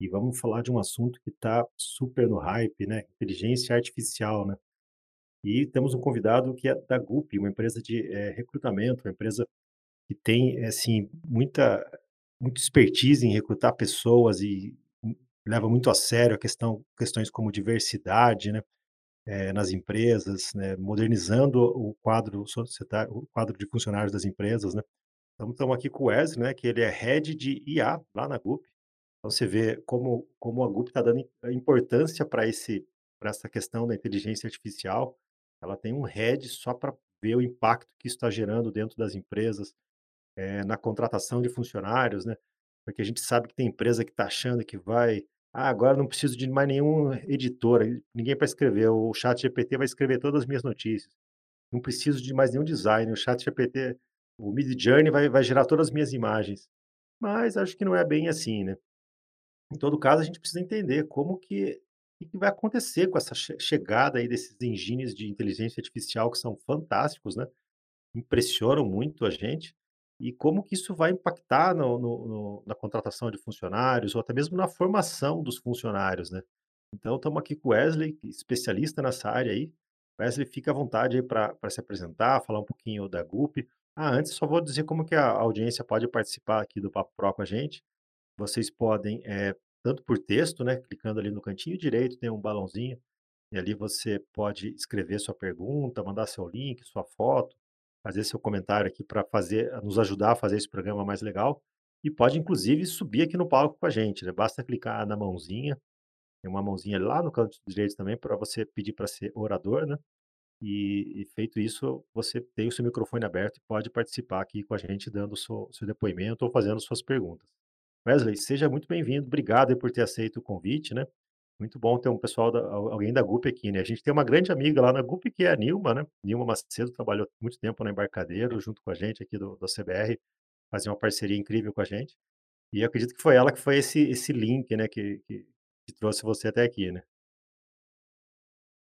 e vamos falar de um assunto que está super no hype, né, inteligência artificial, né. E temos um convidado que é da Gup, uma empresa de, eh, recrutamento, uma empresa que tem, eh, assim, muita muita expertise em recrutar pessoas e leva muito a sério a questão questões como diversidade, né, eh, nas empresas, né, modernizando o quadro societário o quadro de funcionários das empresas, né. Então estamos aqui com o Wesley, né, que ele é head de IA lá na Gup. Então você vê como como a Gup está dando im importância para esse para essa questão da inteligência artificial. Ela tem um head só para ver o impacto que isso está gerando dentro das empresas, eh, na contratação de funcionários, né, porque a gente sabe que tem empresa que está achando que vai: "Ah, agora não preciso de mais nenhum editor, ninguém para escrever, o ChatGPT vai escrever todas as minhas notícias. Não preciso de mais nenhum designer, o ChatGPT o Midjourney vai vai gerar todas as minhas imagens". Mas acho que não é bem assim, né. Em todo caso, a gente precisa entender como que que vai acontecer com essa che chegada aí desses engines de inteligência artificial que são fantásticos, né, impressionam muito a gente, e como que isso vai impactar no no no na contratação de funcionários ou até mesmo na formação dos funcionários, né. Então estamos aqui com o Wesley, especialista nessa área aí. Wesley, fica à vontade aí para se apresentar, falar um pouquinho da Gup. Ah, antes só vou dizer como que a audiência pode participar aqui do Papo Pro com a gente. Vocês podem, eh, tanto por texto, né, clicando ali no cantinho direito tem um balãozinho, e ali você pode escrever sua pergunta, mandar seu link, sua foto, fazer seu comentário aqui para fazer nos ajudar a fazer esse programa mais legal, e pode inclusive subir aqui no palco com a gente, né, basta clicar na mãozinha, tem uma mãozinha lá no canto direito também para você pedir para ser orador, né, e e feito isso, você tem o seu microfone aberto e pode participar aqui com a gente dando o seu seu depoimento ou fazendo suas perguntas. Wesley, seja muito bem-vindo, obrigado por ter aceito o convite, né. Muito bom ter um pessoal da al alguém da Gup aqui, né. A gente tem uma grande amiga lá na Gup que é a Nilma, né, Nilma Macedo trabalhou muito tempo na Embarcadero junto com a gente aqui do do CBR, fazia uma parceria incrível com a gente, e eu acredito que foi ela que foi esse esse link, né, que que que trouxe você até aqui, né.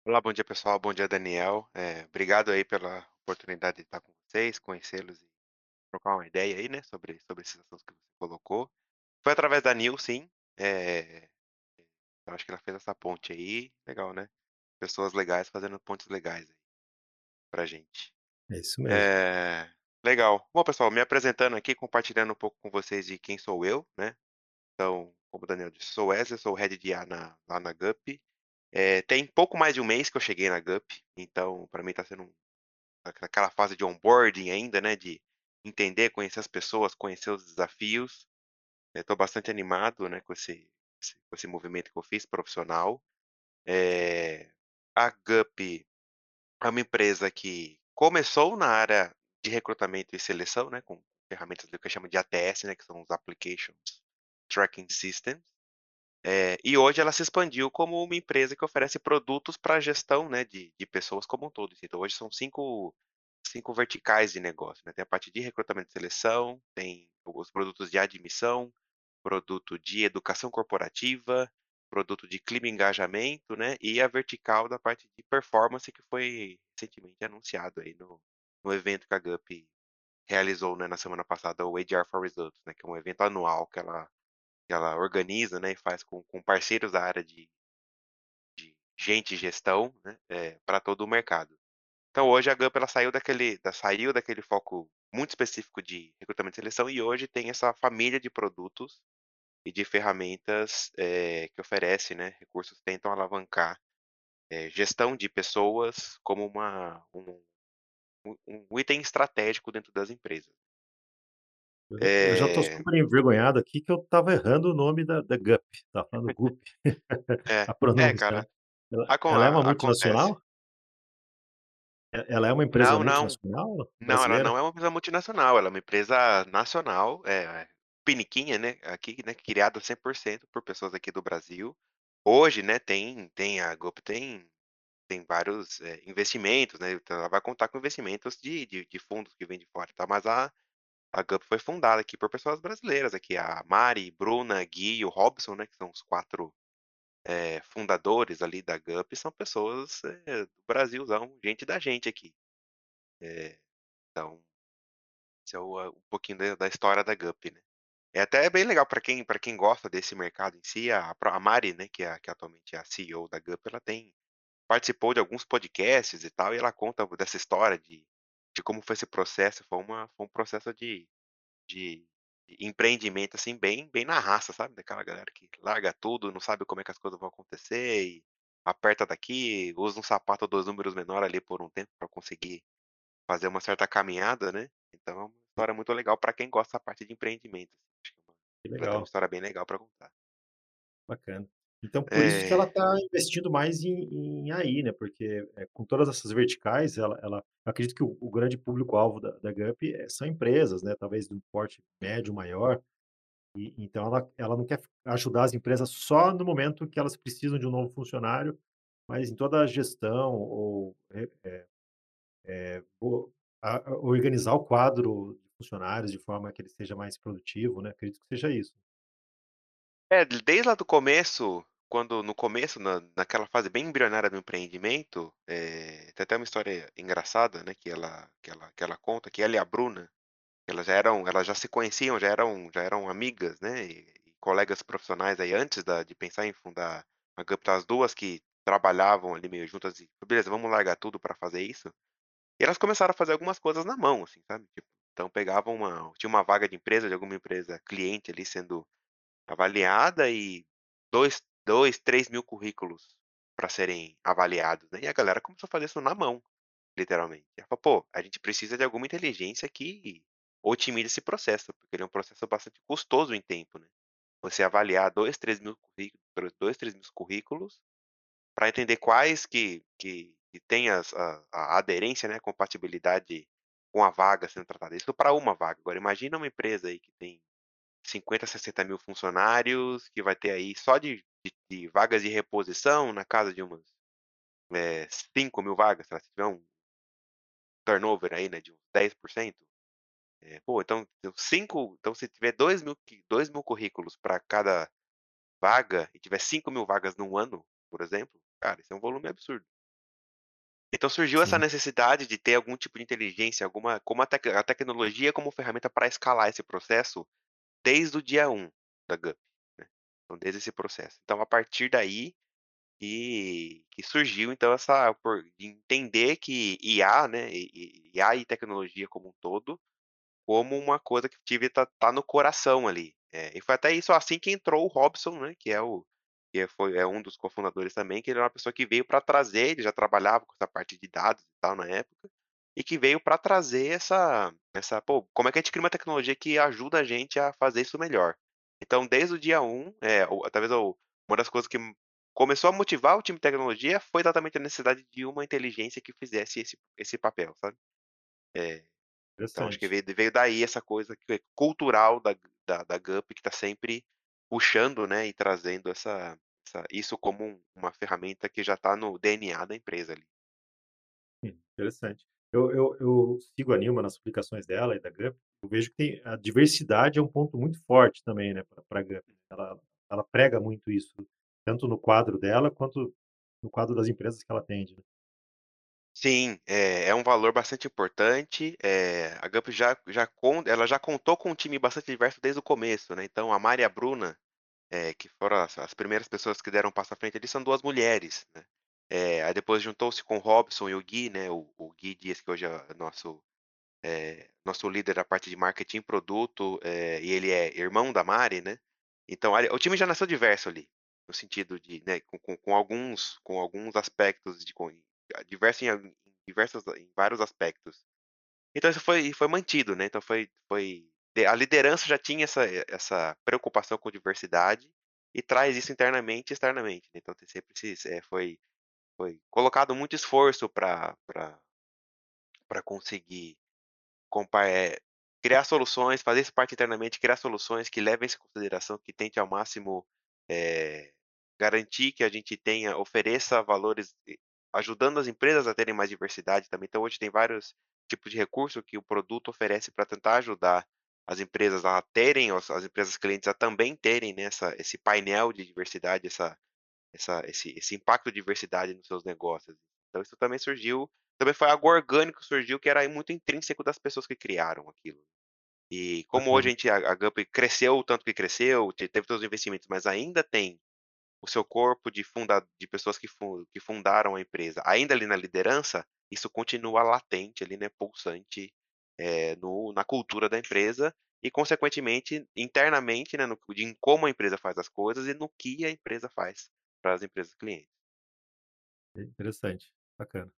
Olá, bom dia pessoal, bom dia Daniel, eh, obrigado aí pela oportunidade de estar com vocês, conhecê-los e trocar uma ideia aí, né, sobre sobre esses assuntos que você colocou. Foi através da Nil sim, eh, eu acho que ela fez essa ponte aí, legal, né, pessoas legais fazendo pontes legais aí, pra gente. É isso mesmo. Eh, legal. Bom pessoal, me apresentando aqui, compartilhando um pouco com vocês de quem sou eu, né, então, como o Daniel disse, sou Wesley, sou o head de IA na lá na Gup, eh, tem pouco mais de 1 mês que eu cheguei na Gup, então pra mim está sendo um aque aquela fase de onboarding ainda, né, de entender, conhecer as pessoas, conhecer os desafios. Eu tô bastante animado, né, com esse esse com esse movimento que eu fiz profissional. Eh, a Gup é uma empresa que começou na área de recrutamento e seleção, né, com ferramentas do que chama de ATS, né, que são os Applications Tracking System, eh, e hoje ela se expandiu como uma empresa que oferece produtos pra gestão, né, de de pessoas como um todo. Então hoje são 5 5 verticais de negócio, né, tem a parte de recrutamento e seleção, tem os produtos de admissão, produto de educação corporativa, produto de clima e engajamento, né, e a vertical da parte de performance que foi recentemente anunciado aí no no evento que a Gup realizou, né, na semana passada, o HR for Results, né, que é um evento anual que ela que ela organiza, né, e faz com com parceiros da área de de gente e gestão, né, eh, pra todo o mercado. Então hoje a Gup ela saiu daquele da saiu daquele foco muito específico de recrutamento e seleção e hoje tem essa família de produtos e de ferramentas, eh, que oferece, né, recursos tentam alavancar, eh, gestão de pessoas como uma um um item estratégico dentro das empresas. Eu eu já tô Eh super envergonhado aqui que eu estava errando o nome da da Gup, estava falando Gup, É, a é pronúncia, né. cara, Ela acon ela é uma acontece. multinacional? E ela é uma empresa Não, não. multinacional, Não, ela não é uma empresa multinacional, ela é uma empresa nacional, eh, piniquinha, né, aqui, né, criada 100% por pessoas aqui do Brasil. Hoje, né, tem tem a Gup tem tem vários, eh, investimentos, né, então ela vai contar com investimentos de de de fundos que vêm de fora tal, mas a a Gup foi fundada aqui por pessoas brasileiras, aqui a Mari, Bruna, Gui e o Robson, né, que são os 4, eh, fundadores ali da Gup, são pessoas, eh, do Brasilzão, gente da gente aqui. Eh, então esse é o um pouquinho da da história da Gup, né. É até bem legal para quem para quem gosta desse mercado em si, a a Mari, né, que é que atualmente é a CEO da Gup, ela tem participou de alguns podcasts e tal, e ela conta dessa história de de como foi esse processo, foi uma foi um processo de de de empreendimento, assim, bem bem na raça, sabe, daquela galera que larga tudo, não sabe como é que as coisas vão acontecer e aperta daqui, usa um sapato 2 números menor ali por um tempo para conseguir fazer uma certa caminhada, né. Então é história muito legal para quem gosta da parte de empreendimento, assim, acho que é uma ela história bem legal para contar. Bacana. Então por isso que ela É. está investindo mais em em AI, né, porque, eh, com todas essas verticais, ela ela acredito que o o grande público-alvo da da Gup, eh, são empresas, né, talvez de um porte médio, maior, e então ela ela não quer ajudar as empresas só no momento que elas precisam de um novo funcionário, mas em toda a gestão ou, eh a organizar o quadro de funcionários de forma que ele seja mais produtivo, né, acredito que seja isso. É, desde lá do começo, quando no começo, na naquela fase bem embrionária do empreendimento, eh, tem até uma história engraçada, né, que ela que ela que ela conta, que ela e a Bruna, elas já eram elas já se conheciam, já eram já eram amigas, né, e e colegas profissionais aí antes da de pensar em fundar a Gup, as 2 que trabalhavam ali meio juntas e: "Beleza, vamos largar tudo para fazer isso?". E elas começaram a fazer algumas coisas na mão, assim, sabe, tipo, então pegavam uma tinha uma vaga de empresa, de alguma empresa cliente ali sendo avaliada e dois dois, 3.000 currículos para serem avaliados, né, e a galera começou a fazer isso na mão, literalmente. Ela falou: "Pô, a gente precisa de alguma inteligência que otimize esse processo", porque ele é um processo bastante custoso em tempo, né. Você avaliar 2, 3.000 currículos 2, 3.000 currículos, para entender quais que que que tem as a a aderência, né, compatibilidade com a vaga sendo tratada, isso para uma vaga. Agora imagina uma empresa aí que tem 50, 60.000 funcionários, que vai ter aí só de de de vagas de reposição na casa de umas, eh, 5.000 vagas, sei lá, se tiver um turnover aí, né, de uns 10%, eh, pô, então 5 então se tiver 2.000 que 2.000 currículos para cada vaga e tiver 5.000 vagas num ano, por exemplo, cara, isso é um volume absurdo. Então surgiu essa Sim. necessidade de ter algum tipo de inteligência, alguma como a tec a tecnologia como ferramenta para escalar esse processo, desde o dia 1 da Gup, né. Então desde esse processo. Então a partir daí, que que surgiu então essa por de entender que IA, né, IA e tecnologia como um todo, como uma coisa que devia tá tá no coração ali. Eh, e foi até isso assim que entrou o Robson, né, que é o que foi é um dos cofundadores também, que ele é uma pessoa que veio para trazer ele já trabalhava com essa parte de dados e tal na época, e que veio para trazer essa essa pô, como é que a gente cria uma tecnologia que ajuda a gente a fazer isso melhor. Então desde o dia 1, eh, o talvez uma das coisas que começou a motivar o time de tecnologia foi exatamente a necessidade de uma inteligência que fizesse esse esse papel, sabe. Eh, então acho que veio veio daí essa coisa que é cultural da da da Gup que está sempre puxando, né, e trazendo essa essa isso como um uma ferramenta que já está no DNA da empresa ali. Interessante. Eu eu eu sigo a Nilma nas publicações dela e da Gup, eu vejo que tem a diversidade é um ponto muito forte também, né, pra pra Gup. Ela ela prega muito isso, tanto no quadro dela, quanto no quadro das empresas que ela atende, né. Sim, é é um valor bastante importante, eh, a Gup já já ela já contou com um time bastante diverso desde o começo, né, então a Mari e a Bruna, eh, que foram as as primeiras pessoas que deram um passo à frente ali, são 2 mulheres, né. Eh, aí depois juntou-se com o Robson e o Gui, né, o o Gui Dias que hoje é nosso, eh, nosso líder da parte de marketing e produto, e ele é irmão da Mari, né, então o time já nasceu diverso ali, no sentido de, né, com com com alguns com alguns aspectos de co diverso em em diversas em vários aspectos. Então isso foi foi mantido, né, então foi foi a liderança já tinha essa essa preocupação com diversidade, e traz isso internamente e externamente, né, então sempre eh, foi foi colocado muito esforço pra conseguir eh, criar soluções, fazer isso parte internamente, criar soluções que levem isso em consideração, que tente ao máximo, eh, garantir que a gente tenha ofereça valores ajudando as empresas a terem mais diversidade também, então hoje tem vários tipos de recurso que o produto oferece pra tentar ajudar as empresas a terem as as empresas clientes a também terem, né, essa esse painel de diversidade, essa essa esse esse impacto de diversidade nos seus negócios. Então isso também surgiu também foi algo orgânico, surgiu que era muito intrínseco das pessoas que criaram aquilo. E como hoje a Bacana. gente a a Gup cresceu o tanto que cresceu, te teve todos os investimentos, mas ainda tem o seu corpo de funda de pessoas que fun que fundaram a empresa, ainda ali na liderança, isso continua latente ali, né, pulsante, eh, no na cultura da empresa e consequentemente, internamente, né, no de em como a empresa faz as coisas e no que a empresa faz para as empresas clientes. É interessante, bacana.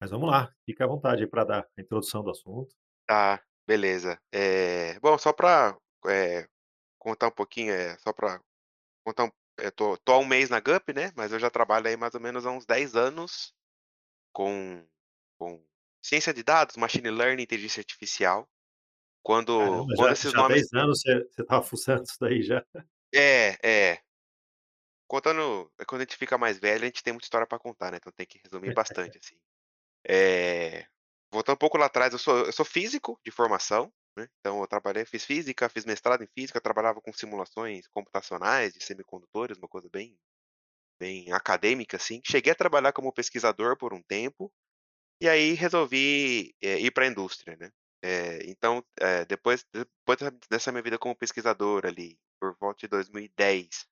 Mas vamos lá, fica à vontade aí pra dar a introdução do assunto. Tá, beleza. Eh, bom, só pra, eh, contar um pouquinho, eh, só pra contar um eh, tô tô há 1 mês na Gup, né, mas eu já trabalho aí mais ou menos há uns 10 anos com com ciência de dados, machine learning, inteligência artificial. Quando Caramba, quando já esses já nomes 10 anos você estava fuçando isso daí já. É, é. Contando é quando a gente fica mais velho, a gente tem muita história pra contar, né, então tem que resumir bastante, assim. Eh, voltando um pouco lá atrás, eu sou eu sou físico de formação, né, então eu trabalhei fiz física, fiz mestrado em física, trabalhava com simulações computacionais de semicondutores, uma coisa bem bem acadêmica, assim. Cheguei a trabalhar como pesquisador por um tempo, e aí resolvi, eh, ir pra indústria, né. Eh, então, eh, depois depois dessa minha vida como pesquisador ali, por volta de 2010,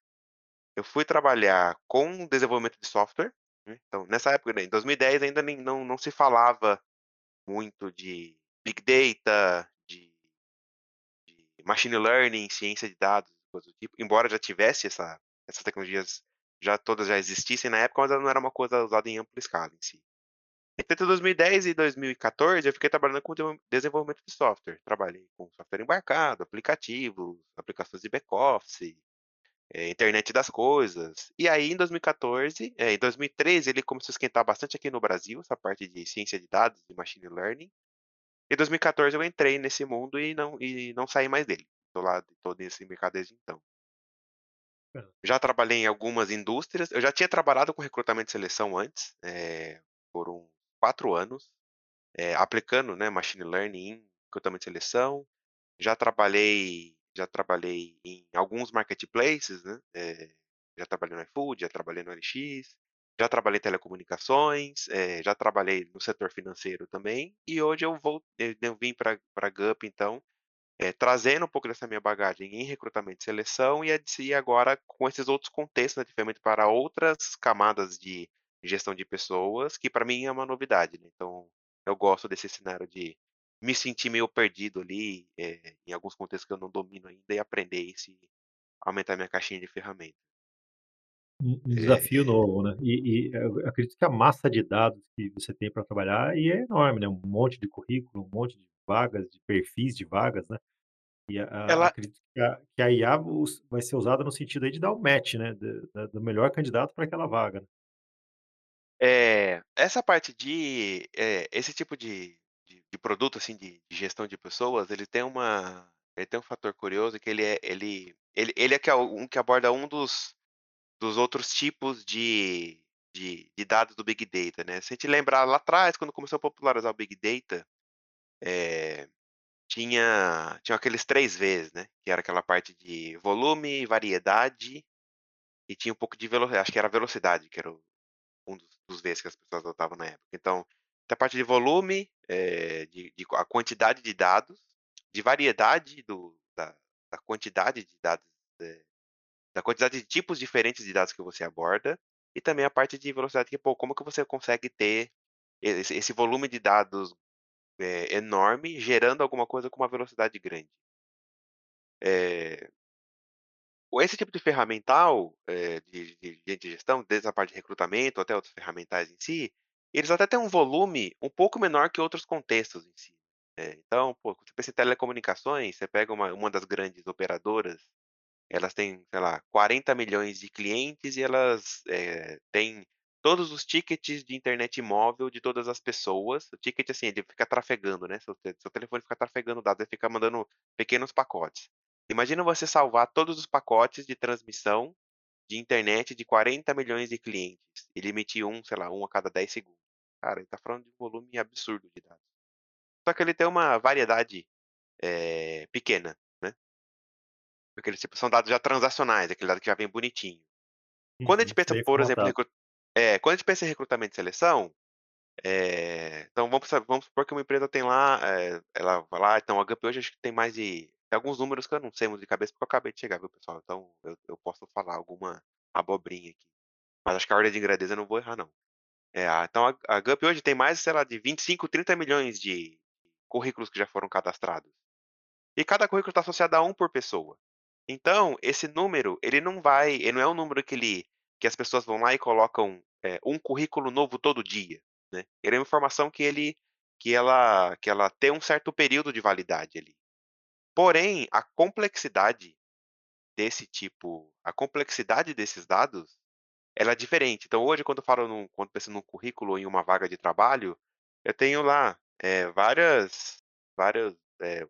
eu fui trabalhar com desenvolvimento de software, né, então nessa época, né, em 2010 ainda nem não não se falava muito de big data, de de machine learning, ciência de dados, coisa do tipo, embora já tivesse essa essas tecnologias já todas já existissem na época, mas ela não era uma coisa usada em ampla escala em si. Entre 2010 e 2014 eu fiquei trabalhando com desenvol desenvolvimento de software, trabalhei com software embarcado, aplicativos, aplicações de back office, eh, internet das coisas. E aí em 2014 eh, em 2013 ele começou a esquentar bastante aqui no Brasil, essa parte de ciência de dados e machine learning. Em 2014 eu entrei nesse mundo e não e não saí mais dele. Tô lá tô nesse mercado desde então. Já trabalhei em algumas indústrias, eu já tinha trabalhado com recrutamento e seleção antes, eh, por uns 4 anos, eh, aplicando, né, machine learning em recrutamento e seleção. Já trabalhei já trabalhei em alguns marketplaces, né, eh, já trabalhei no iFood, já trabalhei no OLX, já trabalhei em telecomunicações, eh, já trabalhei no setor financeiro também, e hoje eu vol eu vim pra pra Gup então, eh, trazendo um pouco dessa minha bagagem em recrutamento e seleção e adici agora com esses outros contextos, né, diferente para outras camadas de gestão de pessoas, que pra mim é uma novidade, né, então eu gosto desse cenário de me sentir meio perdido ali, eh, em alguns contextos que eu não domino ainda e aprender e aumentar minha caixinha de ferramenta. Um um desafio Eh novo, né. E e eu acredito que a massa de dados que você tem pra trabalhar é enorme, né, um monte de currículo, um monte de vagas, de perfis de vagas, né. E a Ela acredito que a que a IA vai ser usada no sentido aí de dar o match, né, da do melhor candidato pra aquela vaga, né. É, essa parte de, eh, esse tipo de de de produto, assim, de de gestão de pessoas, ele tem uma ele tem um fator curioso que ele é ele ele ele é que é um que aborda um dos dos outros tipos de de de dados do big data, né. Se a gente lembrar lá atrás, quando começou a popularizar o big data, eh, tinha tinham aqueles 3 V's, né, que era aquela parte de volume, variedade e tinha um pouco de velo acho que era velocidade, que era o dos V's que as pessoas adotavam na época. Então, da parte de volume, eh, de de a quantidade de dados, de variedade do da da quantidade de dados, eh, da quantidade de tipos diferentes de dados que você aborda, e também a parte de velocidade que, pô, como que você consegue ter esse esse volume de dados, eh, enorme, gerando alguma coisa com uma velocidade grande. Com esse tipo de ferramental, eh, de de gestão, desde a parte de recrutamento até outros ferramentais em si, eles até têm um volume um pouco menor que outros contextos em si, eh, então, pô, você pensa em telecomunicações, você pega uma uma das grandes operadoras, elas têm, sei lá, 40.000.000 de clientes e elas, eh, têm todos os tickets de internet móvel de todas as pessoas, o ticket, assim, ele fica trafegando, né, seu seu telefone fica trafegando dados, ele fica mandando pequenos pacotes. Imagina você salvar todos os pacotes de transmissão de internet de 40.000.000 de clientes, ele emitir 1, sei lá, 1 a cada 10 segundos. Cara, ele tá falando de um volume absurdo de dados. Só que ele tem uma variedade, eh, pequena, né. Porque eles, tipo, são dados já transacionais, aquele dado que já vem bonitinho. Quando a gente Uhum, pensa, bem por exemplo, em formatado. recru é, quando a gente pensa em recrutamento e seleção Eh, então vamos vamos supor que uma empresa tem lá, eh, ela vai lá então a Gup hoje acho que tem mais de tem alguns números que eu não sei muito de cabeça, porque eu acabei de chegar, viu, pessoal, então eu eu posso falar alguma abobrinha aqui. Mas acho que a ordem de grandeza eu não vou errar não. É, então a a Gup hoje tem mais, sei lá, de 25, 30.000.000 de currículos que já foram cadastrados. E cada currículo está associado a 1 por pessoa. Então, esse número, ele não vai ele não é um número que ele que as pessoas vão lá e colocam, eh, 1 currículo novo todo dia, né. Ele é uma informação que ele que ela que ela tem um certo período de validade ali. Porém, a complexidade desse tipo a complexidade desses dados, ela é diferente. Então hoje quando eu falo num quando penso num currículo ou em uma vaga de trabalho, eu tenho lá, eh, várias várias, eh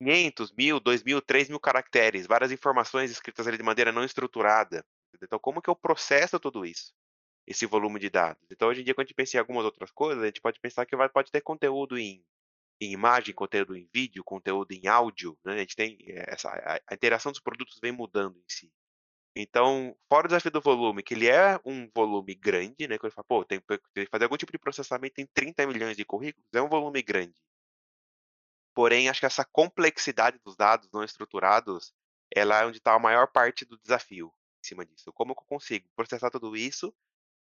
500, 1000, 2000, 3000 caracteres, várias informações escritas ali de maneira não estruturada. Então como que eu processo tudo isso? Esse volume de dados. Então hoje em dia quando a gente pensa em algumas outras coisas, a gente pode pensar que vai pode ter conteúdo em em imagem, conteúdo em vídeo, conteúdo em áudio, né, a gente tem essa a a interação dos produtos vem mudando em si. Então, fora o desafio do volume, que ele é um volume grande, né, quando ele fala: "Pô, tem que fazer algum tipo de processamento em 30.000.000 de currículos", é um volume grande. Porém, acho que essa complexidade dos dados não estruturados, ela é onde está a maior parte do desafio, em cima disso. Como que eu consigo processar tudo isso,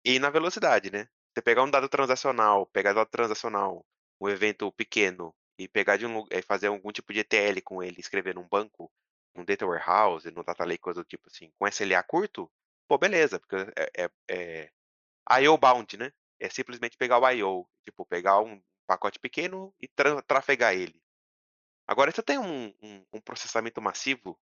e na velocidade, né. Você pegar um dado transacional, pegar dado transacional, um evento pequeno, e pegar de um e fazer algum tipo de ETL com ele, escrever num banco, num data warehouse, no data lake, coisa do tipo assim, com SLA curto, pô, beleza, porque é é é IO bound, né, é simplesmente pegar o IO, tipo, pegar um pacote pequeno e tran trafegar ele. Agora se eu tenho um um um processamento massivo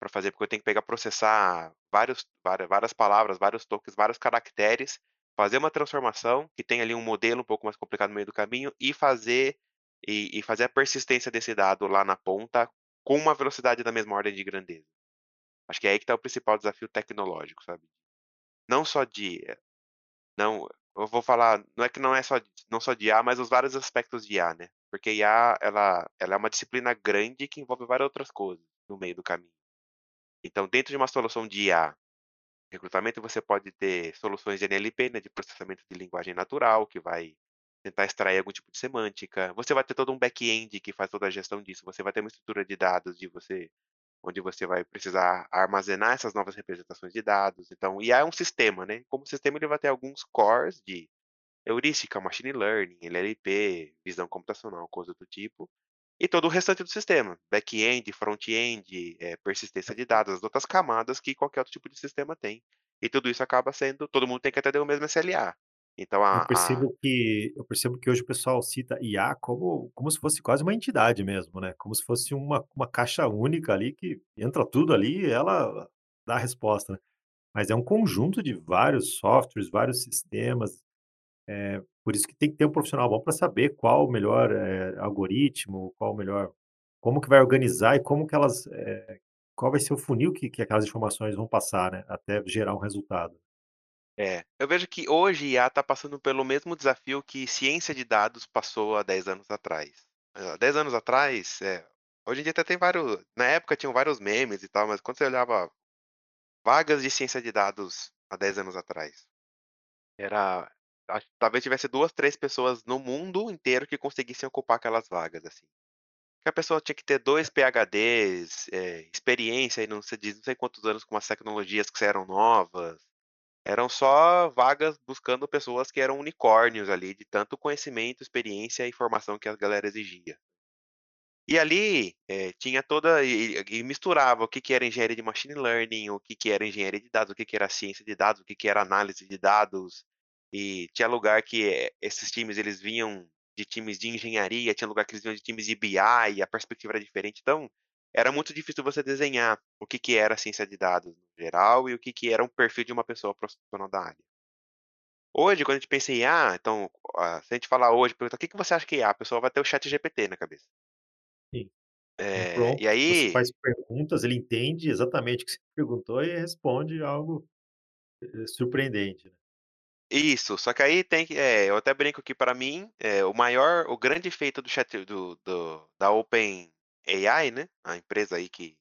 para fazer, porque eu tenho que pegar processar vários vária várias palavras, vários tokens, vários caracteres, fazer uma transformação, que tem ali um modelo um pouco mais complicado no meio do caminho, e fazer e e fazer a persistência desse dado lá na ponta, com uma velocidade da mesma ordem de grandeza. Acho que é aí que está o principal desafio tecnológico, sabe. Não só de não, eu vou falar, não é que não é só não só de IA, mas os vários aspectos de IA, né, porque IA ela ela é uma disciplina grande que envolve várias outras coisas, no meio do caminho. Então dentro de uma solução de IA, recrutamento, você pode ter soluções de NLP, né, de processamento de linguagem natural, que vai tentar extrair algum tipo de semântica, você vai ter todo um back-end que faz toda a gestão disso, você vai ter uma estrutura de dados de você onde você vai precisar armazenar essas novas representações de dados, então IA é um sistema, né, como sistema ele vai ter alguns cores de heurística, machine learning, NLP, visão computacional, coisa do tipo, e todo o restante do sistema, back-end, front-end, eh, persistência de dados, as outras camadas que qualquer outro tipo de sistema tem. E tudo isso acaba sendo todo mundo tem que atender o mesmo SLA. Então Eu a a percebo que eu percebo que hoje o pessoal cita IA como como se fosse quase uma entidade mesmo, né, como se fosse uma uma caixa única ali que entra tudo ali e ela dá a resposta, né. Mas é um conjunto de vários softwares, vários sistemas, eh, por isso que tem que ter um profissional bom para saber qual o melhor, eh, algoritmo, qual o melhor como que vai organizar e como que elas, eh, qual vai ser o funil que que aquelas informações vão passar, né, até gerar um resultado. É, eu vejo que hoje IA está passando pelo mesmo desafio que ciência de dados passou há 10 anos atrás. Hã, 10 anos atrás, eh, hoje em dia até tem vários na época tinham vários memes e tal, mas quando você olhava vagas de ciência de dados há 10 anos atrás, era acho que talvez tivesse 2, 3 pessoas no mundo inteiro que conseguissem ocupar aquelas vagas, assim. Que a pessoa tinha que ter 2 PhDs, eh, experiência e não sei não sei quantos anos com as tecnologias que eram novas, eram só vagas buscando pessoas que eram unicórnios ali, de tanto conhecimento, experiência e formação que a galera exigia. E ali, eh, tinha toda e e misturava o que que era engenharia de machine learning, o que que era engenharia de dados, o que que era ciência de dados, o que que era análise de dados, e tinha lugar que, eh, esses times eles vinham de times de engenharia, tinha lugar que eles vinham de times de BI, a perspectiva era diferente, então, era muito difícil você desenhar o que que era ciência de dados no geral e o que que era um perfil de uma pessoa profissional da área. Hoje quando a gente pensa em IA, então, ah, se a gente falar hoje, perguntar: "O que que você acha que é IA?", a pessoa vai ter o ChatGPT na cabeça. Sim. Um Eh, e que você aí faz perguntas, ele entende exatamente o que você perguntou e responde algo, eh, surpreendente, né. Isso, só que aí tem que eh, eu até brinco que pra mim, eh, o maior o grande feito do chat do do da OpenAI, né, a empresa aí que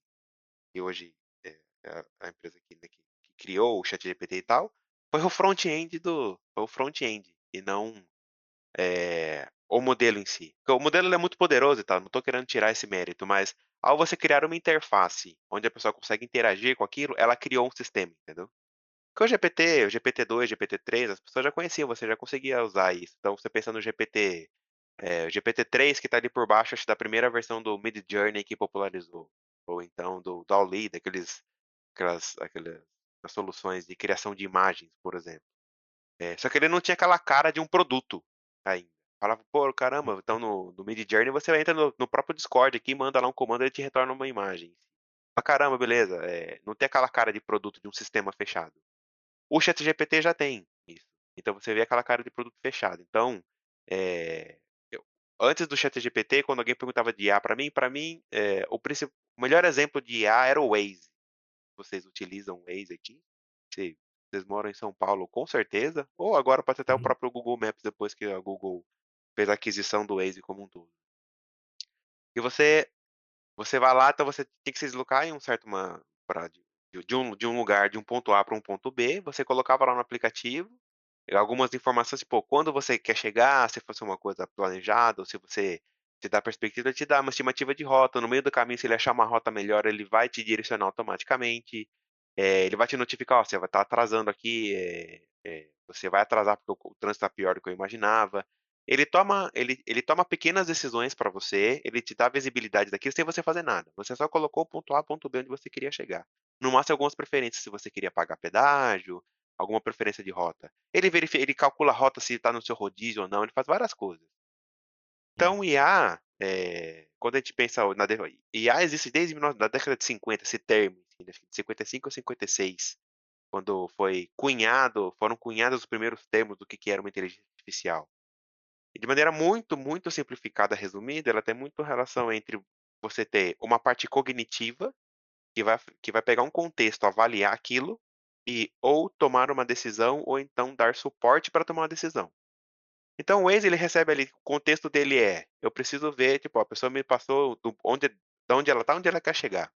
que hoje é a a empresa que, né, que que criou o ChatGPT e tal, foi o front-end do foi o front-end. e não, eh, o modelo em si. Porque o modelo ele é muito poderoso e tal, não estou querendo tirar esse mérito, mas ao você criar uma interface, onde a pessoa consegue interagir com aquilo, ela criou um sistema, entendeu? Porque o GPT, o GPT-2, GPT-3, as pessoas já conheciam, você já conseguia usar isso. Então você pensa no GPT, eh, o GPT-3 que está ali por baixo, acho da primeira versão do Midjourney que popularizou, ou então do DALL-E, daqueles aquelas aquelas soluções de criação de imagens, por exemplo. Eh, só que ele não tinha aquela cara de um produto ainda. Falava: "Pô, caramba", então no no Midjourney você entra no no próprio Discord aqui, manda lá um comando, ele te retorna uma imagem. Ah, caramba, beleza, eh, não tem aquela cara de produto de um sistema fechado. O ChatGPT já tem isso, então você vê aquela cara de produto fechado. Então, eh, eu antes do ChatGPT, quando alguém perguntava de IA pra mim pra mim, eh, o o melhor exemplo de IA era o Waze. Vocês utilizam o Waze aqui? Se vocês moram em São Paulo, com certeza, ou agora pode ser até o Uhum. próprio Google Maps depois que a Google fez a aquisição do Waze como um todo. E você você vai lá, então você tem que se deslocar em um certo uma de um de um lugar, de um ponto A para um ponto B, você colocava lá no aplicativo, algumas informações, tipo, quando você quer chegar, se fosse uma coisa planejada ou se você te dá perspectiva, te dá uma estimativa de rota, no meio do caminho, se ele achar uma rota melhor, ele vai te direcionar automaticamente, eh, ele vai te notificar: "Ó, você vai estar atrasando aqui, eh eh, você vai atrasar porque o o trânsito está pior do que eu imaginava". Ele toma ele ele toma pequenas decisões pra você, ele te dá visibilidade daquilo sem você fazer nada, você só colocou o ponto A, ponto B onde você queria chegar. No máximo algumas preferências, se você queria pagar pedágio, alguma preferência de rota. Ele verifi ele calcula a rota se tá no seu rodízio ou não, ele faz várias coisas. Então o IA, eh, quando a gente pensa na IA existe desde da década de 50, esse termo, assim, de 55 ou 56, quando foi cunhado foram cunhados os primeiros termos do que que era uma inteligência artificial. E de maneira muito, muito simplificada, resumida, ela tem muito relação entre você ter uma parte cognitiva, que vai que vai pegar um contexto, avaliar aquilo, e ou tomar uma decisão ou então dar suporte pra tomar uma decisão. Então o Waze ele recebe ali, o contexto dele é: eu preciso ver, tipo, a pessoa me passou do onde da onde ela tá, onde ela quer chegar.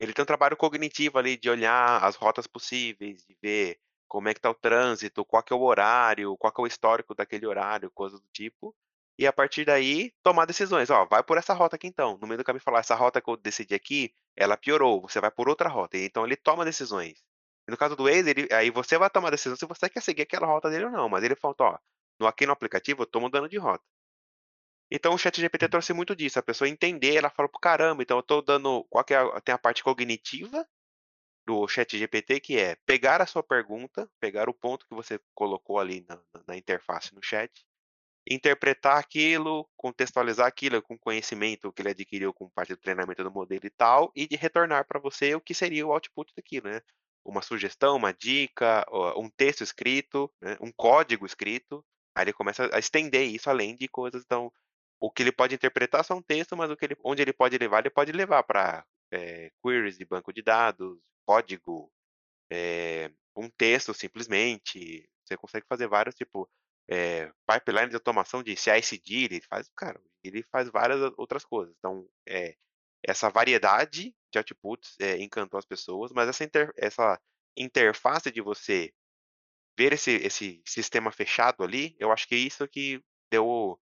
Ele tem um trabalho cognitivo ali de olhar as rotas possíveis, de ver como é que tá o trânsito, qual é o horário, qual que é o histórico daquele horário, coisas do tipo, e a partir daí tomar decisões: "Ó, vai por essa rota aqui então", no meio do caminho falar: "Essa rota que eu decidi aqui, ela piorou, você vai por outra rota", e então ele toma decisões. No caso do Waze, ele aí você vai tomar decisão se você quer seguir aquela rota dele ou não, mas ele falou: "Ó, no aqui no aplicativo eu tô mudando de rota". Então o ChatGPT Hum. trouxe muito disso, a pessoa entender, ela fala: "Pô, caramba, então eu tô dando" qual que é a tem a parte cognitiva do ChatGPT, que é pegar a sua pergunta, pegar o ponto que você colocou ali na na interface no chat, interpretar aquilo, contextualizar aquilo com conhecimento que ele adquiriu com parte do treinamento do modelo e tal, e de retornar pra você o que seria o output daquilo, né. Uma sugestão, uma dica, um texto escrito, né, um código escrito, aí ele começa a estender isso além de coisas então, o que ele pode interpretar só um texto, mas o que ele onde ele pode levar, ele pode levar pra, eh, queries de banco de dados, código, eh, um texto simplesmente, você consegue fazer vários tipo, eh, pipeline de automação de CI/CD, ele faz cara, ele faz várias outras coisas. Então, eh, essa variedade de outputs, eh, encantou as pessoas, mas essa inter essa interface de você ver esse esse sistema fechado ali, eu acho que isso que deu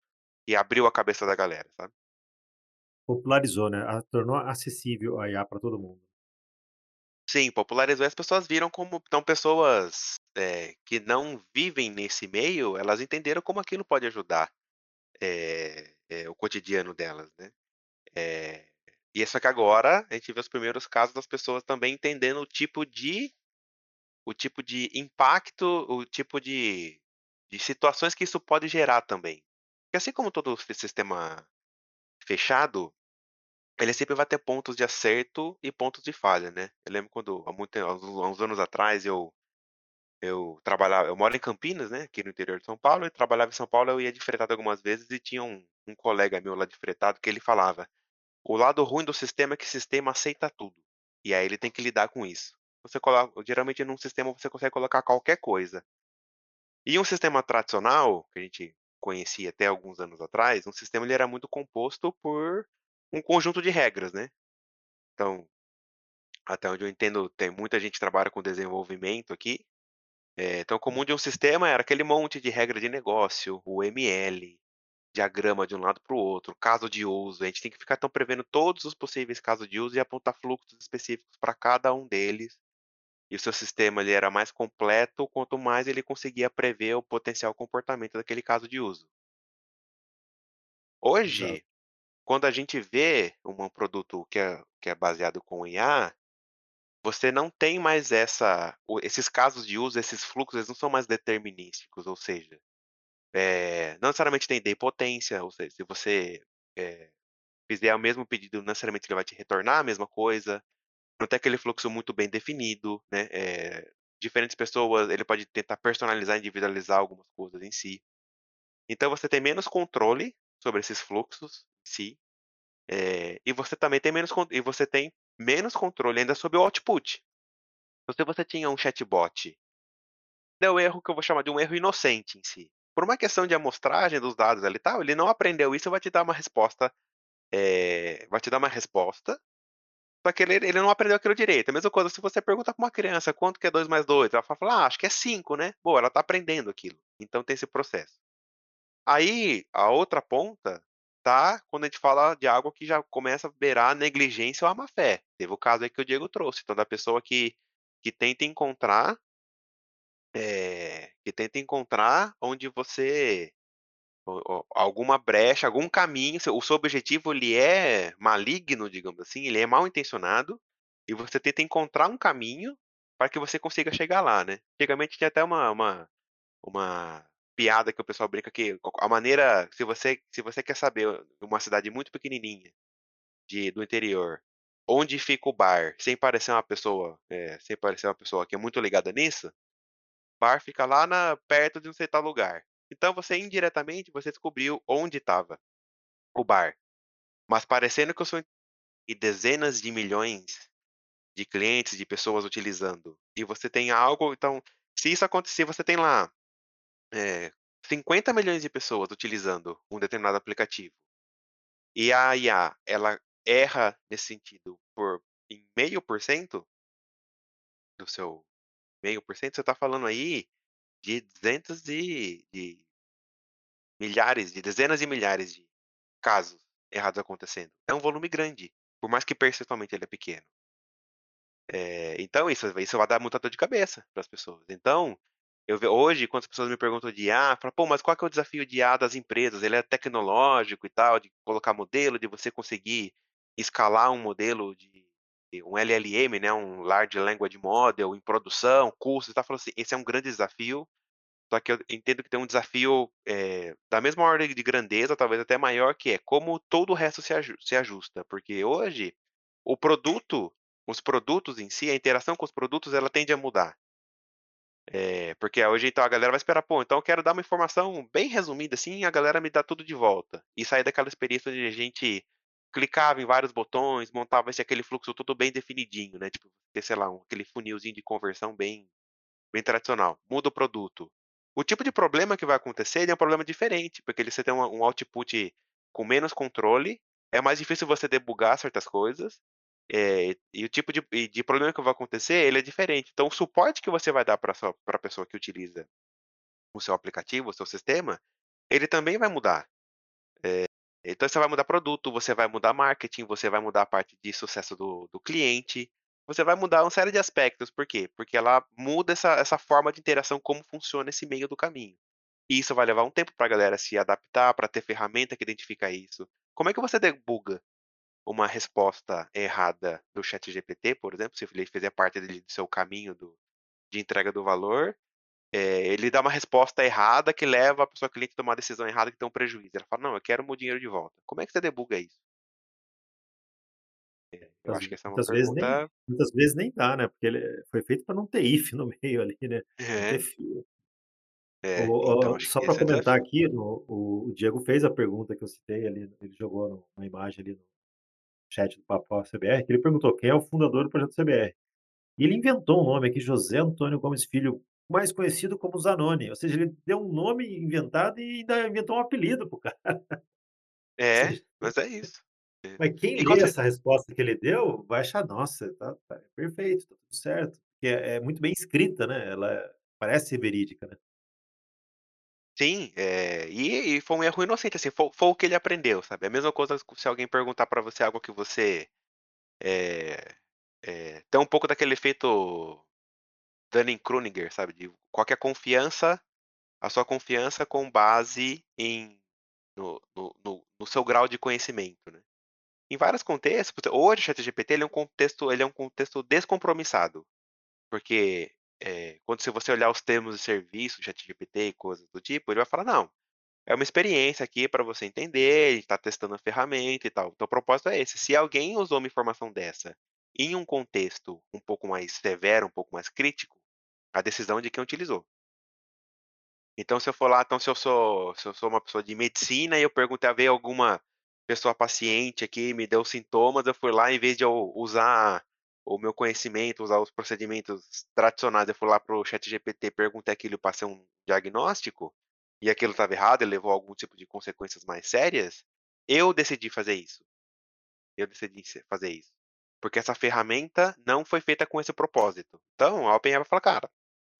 que abriu a cabeça da galera, sabe. Popularizou, né, tornou acessível a IA pra todo mundo. Sim, popularizou e as pessoas viram como então pessoas, eh, que não vivem nesse meio, elas entenderam como aquilo pode ajudar, eh eh, o cotidiano delas, né. E só que agora, a gente vê os primeiros casos das pessoas também entendendo o tipo de o tipo de impacto, o tipo de de situações que isso pode gerar também. Porque assim como todo si sistema fechado, ele sempre vai ter pontos de acerto e pontos de falha, né. Eu lembro quando há muito há uns anos atrás eu eu trabalhava eu moro em Campinas, né, aqui no interior de São Paulo, e trabalhava em São Paulo, eu ia de fretado algumas vezes e tinha um um colega meu lá de fretado que ele falava: "O lado ruim do sistema é que sistema aceita tudo, e aí ele tem que lidar com isso". Você coloca geralmente num sistema você consegue colocar qualquer coisa. E um sistema tradicional, que a gente conhecia até alguns anos atrás, um sistema ele era muito composto por um conjunto de regras, né. Então, até onde eu entendo, tem muita gente que trabalha com desenvolvimento aqui Eh, então o comum de um sistema era aquele monte de regra de negócio, UML, diagrama de um lado para o outro, caso de uso, a gente tem que ficar então prevendo todos os possíveis casos de uso e apontar fluxos específicos para cada um deles. E o seu sistema ele era mais completo, quanto mais ele conseguia prever o potencial comportamento daquele caso de uso. Exato. Quando a gente vê um produto que é que é baseado com IA, você não tem mais essa esses casos de uso, esses fluxos, eles não são mais determinísticos, ou seja, eh, não necessariamente tem idempotência, ou seja, se você, eh, fizer o mesmo pedido, não necessariamente ele vai te retornar a mesma coisa, não tem aquele fluxo muito bem definido, né, eh, diferentes pessoas ele pode tentar personalizar, individualizar algumas coisas em si. Então você tem menos controle sobre esses fluxos si, eh, e você também tem menos e você tem menos controle ainda sobre o output. Então se você tinha um chatbot deu erro que eu vou chamar de um erro inocente em si, por uma questão de amostragem dos dados ali e tal, ele não aprendeu isso e vai te dar uma resposta, eh, vai te dar uma resposta, só que ele ele não aprendeu aquilo direito, a mesma coisa se você pergunta para uma criança: "Quanto que é 2 mais 2?", ela vai falar: "Ah, acho que é 5, né", boa, ela está aprendendo aquilo, então tem esse processo. Aí, a outra ponta, quando a gente fala de algo que já começa a beirar negligência ou a má fé, teve o caso aí que o Diego trouxe, então da pessoa que que tenta encontrar eh, que tenta encontrar onde você alguma brecha, algum caminho, o seu objetivo ele é maligno, digamos assim, ele é mal intencionado, e você tenta encontrar um caminho para que você consiga chegar lá, né. Antigamente tinha até uma uma uma piada que o pessoal brinca que a maneira se você se você quer saber uma cidade muito pequenininha, de do interior, onde fica o bar, sem parecer uma pessoa, eh, sem parecer uma pessoa que é muito ligada nisso, bar fica lá na perto de sei tal lugar. Então você indiretamente, você descobriu onde estava o bar, mas parecendo que eu sou e dezenas de milhões de clientes, de pessoas utilizando, e você tem algo então, se isso acontecer, você tem lá, eh, 50.000.000 de pessoas utilizando um determinado aplicativo e a IA, ela erra nesse sentido por em meio por cento do seu meio por cento, você está falando aí de 200 de de milhares, de dezenas de milhares de casos errados acontecendo. É um volume grande, por mais que percentualmente ele é pequeno. Eh, então isso isso vai dar muita dor de cabeça para as pessoas. Então, eu hoje quando as pessoas me perguntam de IA, fala: "Pô, mas qual é o desafio de IA das empresas? Ele é tecnológico e tal, de colocar modelo, de você conseguir escalar um modelo de um LLM, né, um Large Language Model em produção, tal", eu falo assim: "Esse é um grande desafio, só que eu entendo que tem um desafio, eh, da mesma ordem de grandeza, talvez até maior, que é como todo o resto se ajusta", porque hoje, o produto os produtos em si, a interação com os produtos, ela tende a mudar. Eh, porque hoje então a galera vai esperar: "Pô, então eu quero dar uma informação bem resumida, assim, a galera me dá tudo de volta", e sair daquela experiência onde a gente clicava em vários botões, montava esse aquele fluxo tudo bem definidinho, né, tipo, sei lá, um aquele funilzinho de conversão bem bem tradicional. Muda o produto. O tipo de problema que vai acontecer, é um problema diferente, porque ele você tem um um output com menos controle, é mais difícil você debugar certas coisas, eh, e o tipo de de problema que vai acontecer, ele é diferente. Então o suporte que você vai dar sua pra pessoa que utiliza o seu aplicativo, o seu sistema, ele também vai mudar. Eh, então você vai mudar produto, você vai mudar marketing, você vai mudar a parte de sucesso do do cliente, você vai mudar uma série de aspectos, por quê? Porque ela muda essa essa forma de interação, como funciona esse meio do caminho. E isso vai levar um tempo pra galera se adaptar, pra ter ferramenta que identifica isso. Como é que você debuga uma resposta errada do ChatGPT, por exemplo, se ele fizer parte dele do seu caminho do de entrega do valor, eh, ele dá uma resposta errada que leva a pessoa cliente a tomar uma decisão errada que tem um prejuízo, ela fala: "Não, eu quero o meu dinheiro de volta". Como é que você debuga isso? É, eu acho que essa é uma muitas vezes nem pergunta muitas vezes nem dá, né, porque ele foi feito pra não ter if no meio ali, né, É. É, então O o acho só esse é comentar aqui, no o o Diego fez a pergunta que eu citei ali, ele jogou no uma imagem ali no chat do Papo CBR, que ele perguntou: "Quem é o fundador do projeto CBR?". E ele inventou um nome aqui, José Antônio Gomes Filho, mais conhecido como Zanoni, ou seja, ele deu um nome inventado e ainda inventou um apelido para o cara. É, seja, mas é isso. É. mas quem E lê você essa resposta que ele deu, vai achar: "Nossa, tá tá perfeito, tá tudo certo", porque é é muito bem escrita, né, ela Parece verídica, né. Sim, eh, e e foi um erro inocente, assim, foi foi o que ele aprendeu, sabe. É a mesma coisa se alguém perguntar pra você algo que você, eh eh, tem um pouco daquele efeito Dunning-Kruger, sabe, de qual que é a confiança a sua confiança com base em no no no no seu grau de conhecimento, né. Em vários contextos, hoje o ChatGPT ele é um contexto ele é um contexto descompromissado, porque, eh, quando se você olhar os termos de serviço, ChatGPT e coisas do tipo, ele vai falar: "Não, é uma experiência aqui pra você entender, a gente tá testando a ferramenta e tal". Então o propósito é esse, se alguém usou uma informação dessa em um contexto um pouco mais severo, um pouco mais crítico, a decisão é de quem utilizou. Então se eu for lá então se eu sou se eu sou uma pessoa de medicina e eu perguntei veio alguma pessoa paciente aqui me deu sintomas, eu fui lá em vez de eu usar o meu conhecimento, usar os procedimentos tradicionais, eu fui lá para o ChatGPT, perguntei aquilo, passei um diagnóstico, e aquilo estava errado e levou a algum tipo de consequências mais sérias, eu decidi fazer isso. Eu decidi fazer isso. Porque essa ferramenta não foi feita com esse propósito. Então a OpenAI vai falar: "Cara,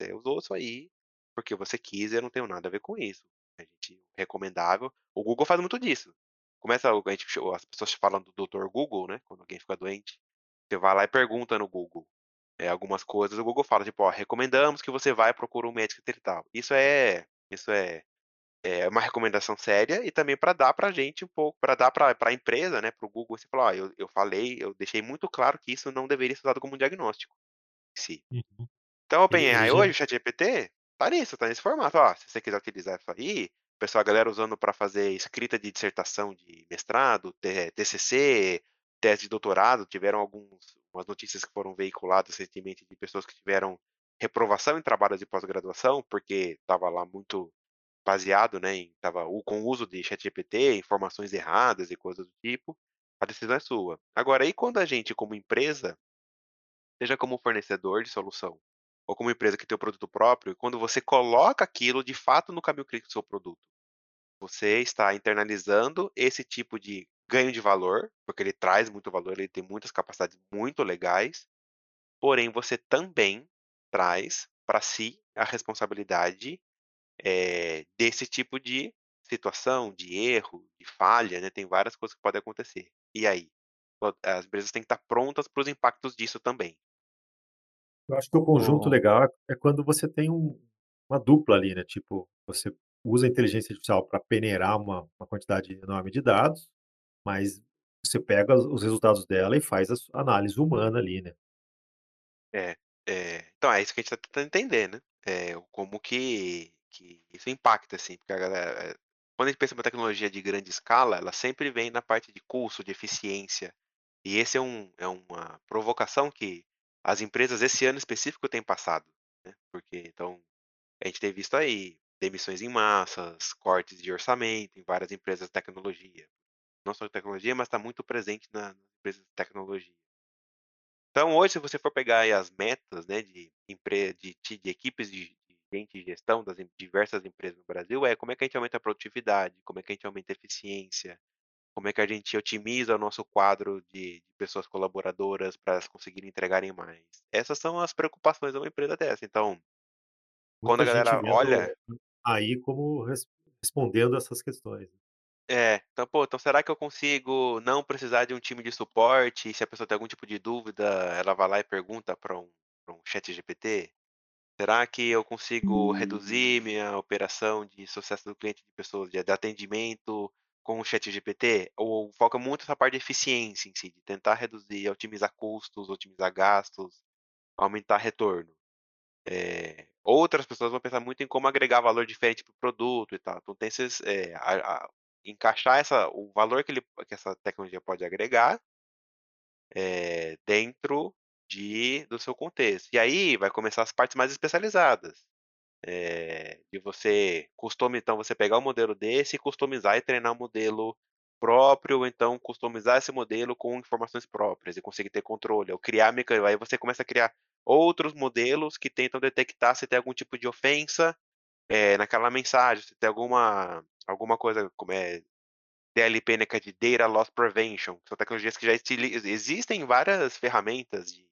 você usou isso aí, porque você quis eu não tenho nada a ver com isso. A gente recomendável" o Google faz muito disso. Começa a gente as pessoas falam do doutor Google, né, quando alguém fica doente, você vai lá e pergunta no Google, eh, algumas coisas, o Google fala tipo: "Ó, recomendamos que você vá e procure um médico e tal". Isso é isso é é uma recomendação séria e também pra dar pra gente um pouco pra dar pra pra empresa, né, para o Google, você falar: "Ó, eu eu falei, eu deixei muito claro que isso não deveria ser usado como um diagnóstico, em si". Uhum. Então a OpenAI hoje, o ChatGPT, tá nisso, tá nesse formato, ó, se você quiser utilizar isso aí, pessoal a galera usando pra fazer escrita de dissertação de mestrado, TCC, tese de doutorado, tiveram alguns umas notícias que foram veiculadas recentemente de pessoas que tiveram reprovação em trabalhos de pós-graduação, porque estava lá muito baseado, né, estava com o uso de ChatGPT, informações erradas e coisas do tipo, a decisão é sua. Agora e quando a gente como empresa seja como fornecedor de solução, ou como empresa que tem o produto próprio, quando você coloca aquilo de fato no caminho crítico do seu produto, você está internalizando esse tipo de ganho de valor, porque ele traz muito valor, ele tem muitas capacidades muito legais, porém você também traz pra si a responsabilidade, eh, desse tipo de situação, de erro, de falha, né, tem várias coisas que podem acontecer. E aí? As empresas têm que estar prontas para os impactos disso também. Eu acho que o conjunto legal é quando você tem um uma dupla ali, né, tipo, você usa a inteligência artificial pra peneirar uma uma quantidade enorme de dados, mas você pega os os resultados dela e faz a análise humana ali, né. É, é, então é isso que a gente tá tentando entender, né, eh, como que que isso impacta, assim, porque a galera, eh, quando a gente pensa em uma tecnologia de grande escala, ela sempre vem na parte de custo, de eficiência, e esse é um é uma provocação que as empresas esse ano específico têm passado, né, porque então, a gente tem visto aí demissões em massas, cortes de orçamento em várias empresas de tecnologia, não só de tecnologia, mas tá muito presente na empresas de tecnologia. Então hoje se você for pegar as metas, né, de de de equipes de gente de gestão das diversas empresas no Brasil, é como é que a gente aumenta a produtividade, como é que a gente aumenta a eficiência, como é que a gente otimiza o nosso quadro de de pessoas colaboradoras pra elas conseguirem entregarem mais. Essas são as preocupações de uma empresa dessa, então quando a Muita galera olha aí como res respondendo essas questões. É, então, pô, então será que eu consigo não precisar de um time de suporte, e se a pessoa tem algum tipo de dúvida, ela vai lá e pergunta pra um um ChatGPT? Será que eu consigo reduzir minha operação de sucesso do cliente de pessoas de de atendimento com o ChatGPT? Ou foca muito essa parte de eficiência em si, de tentar reduzir, otimizar custos, otimizar gastos, aumentar retorno? Eh, outras pessoas vão pensar muito em como agregar valor diferente para o produto e tal, então tem esses, eh, a a encaixar essa o valor que ele que essa tecnologia pode agregar eh, dentro de do seu contexto. E aí vai começar as partes mais especializadas, eh, de você customi então você pegar um modelo desse customizar e treinar um modelo próprio, ou então customizar esse modelo com informações próprias e conseguir ter controle, ou criar aí você começa a criar outros modelos que tentam detectar se tem algum tipo de ofensa, eh, naquela mensagem, se tem alguma alguma coisa como é DLP, né, que é de Data Loss Prevention, são tecnologias que já existem várias ferramentas de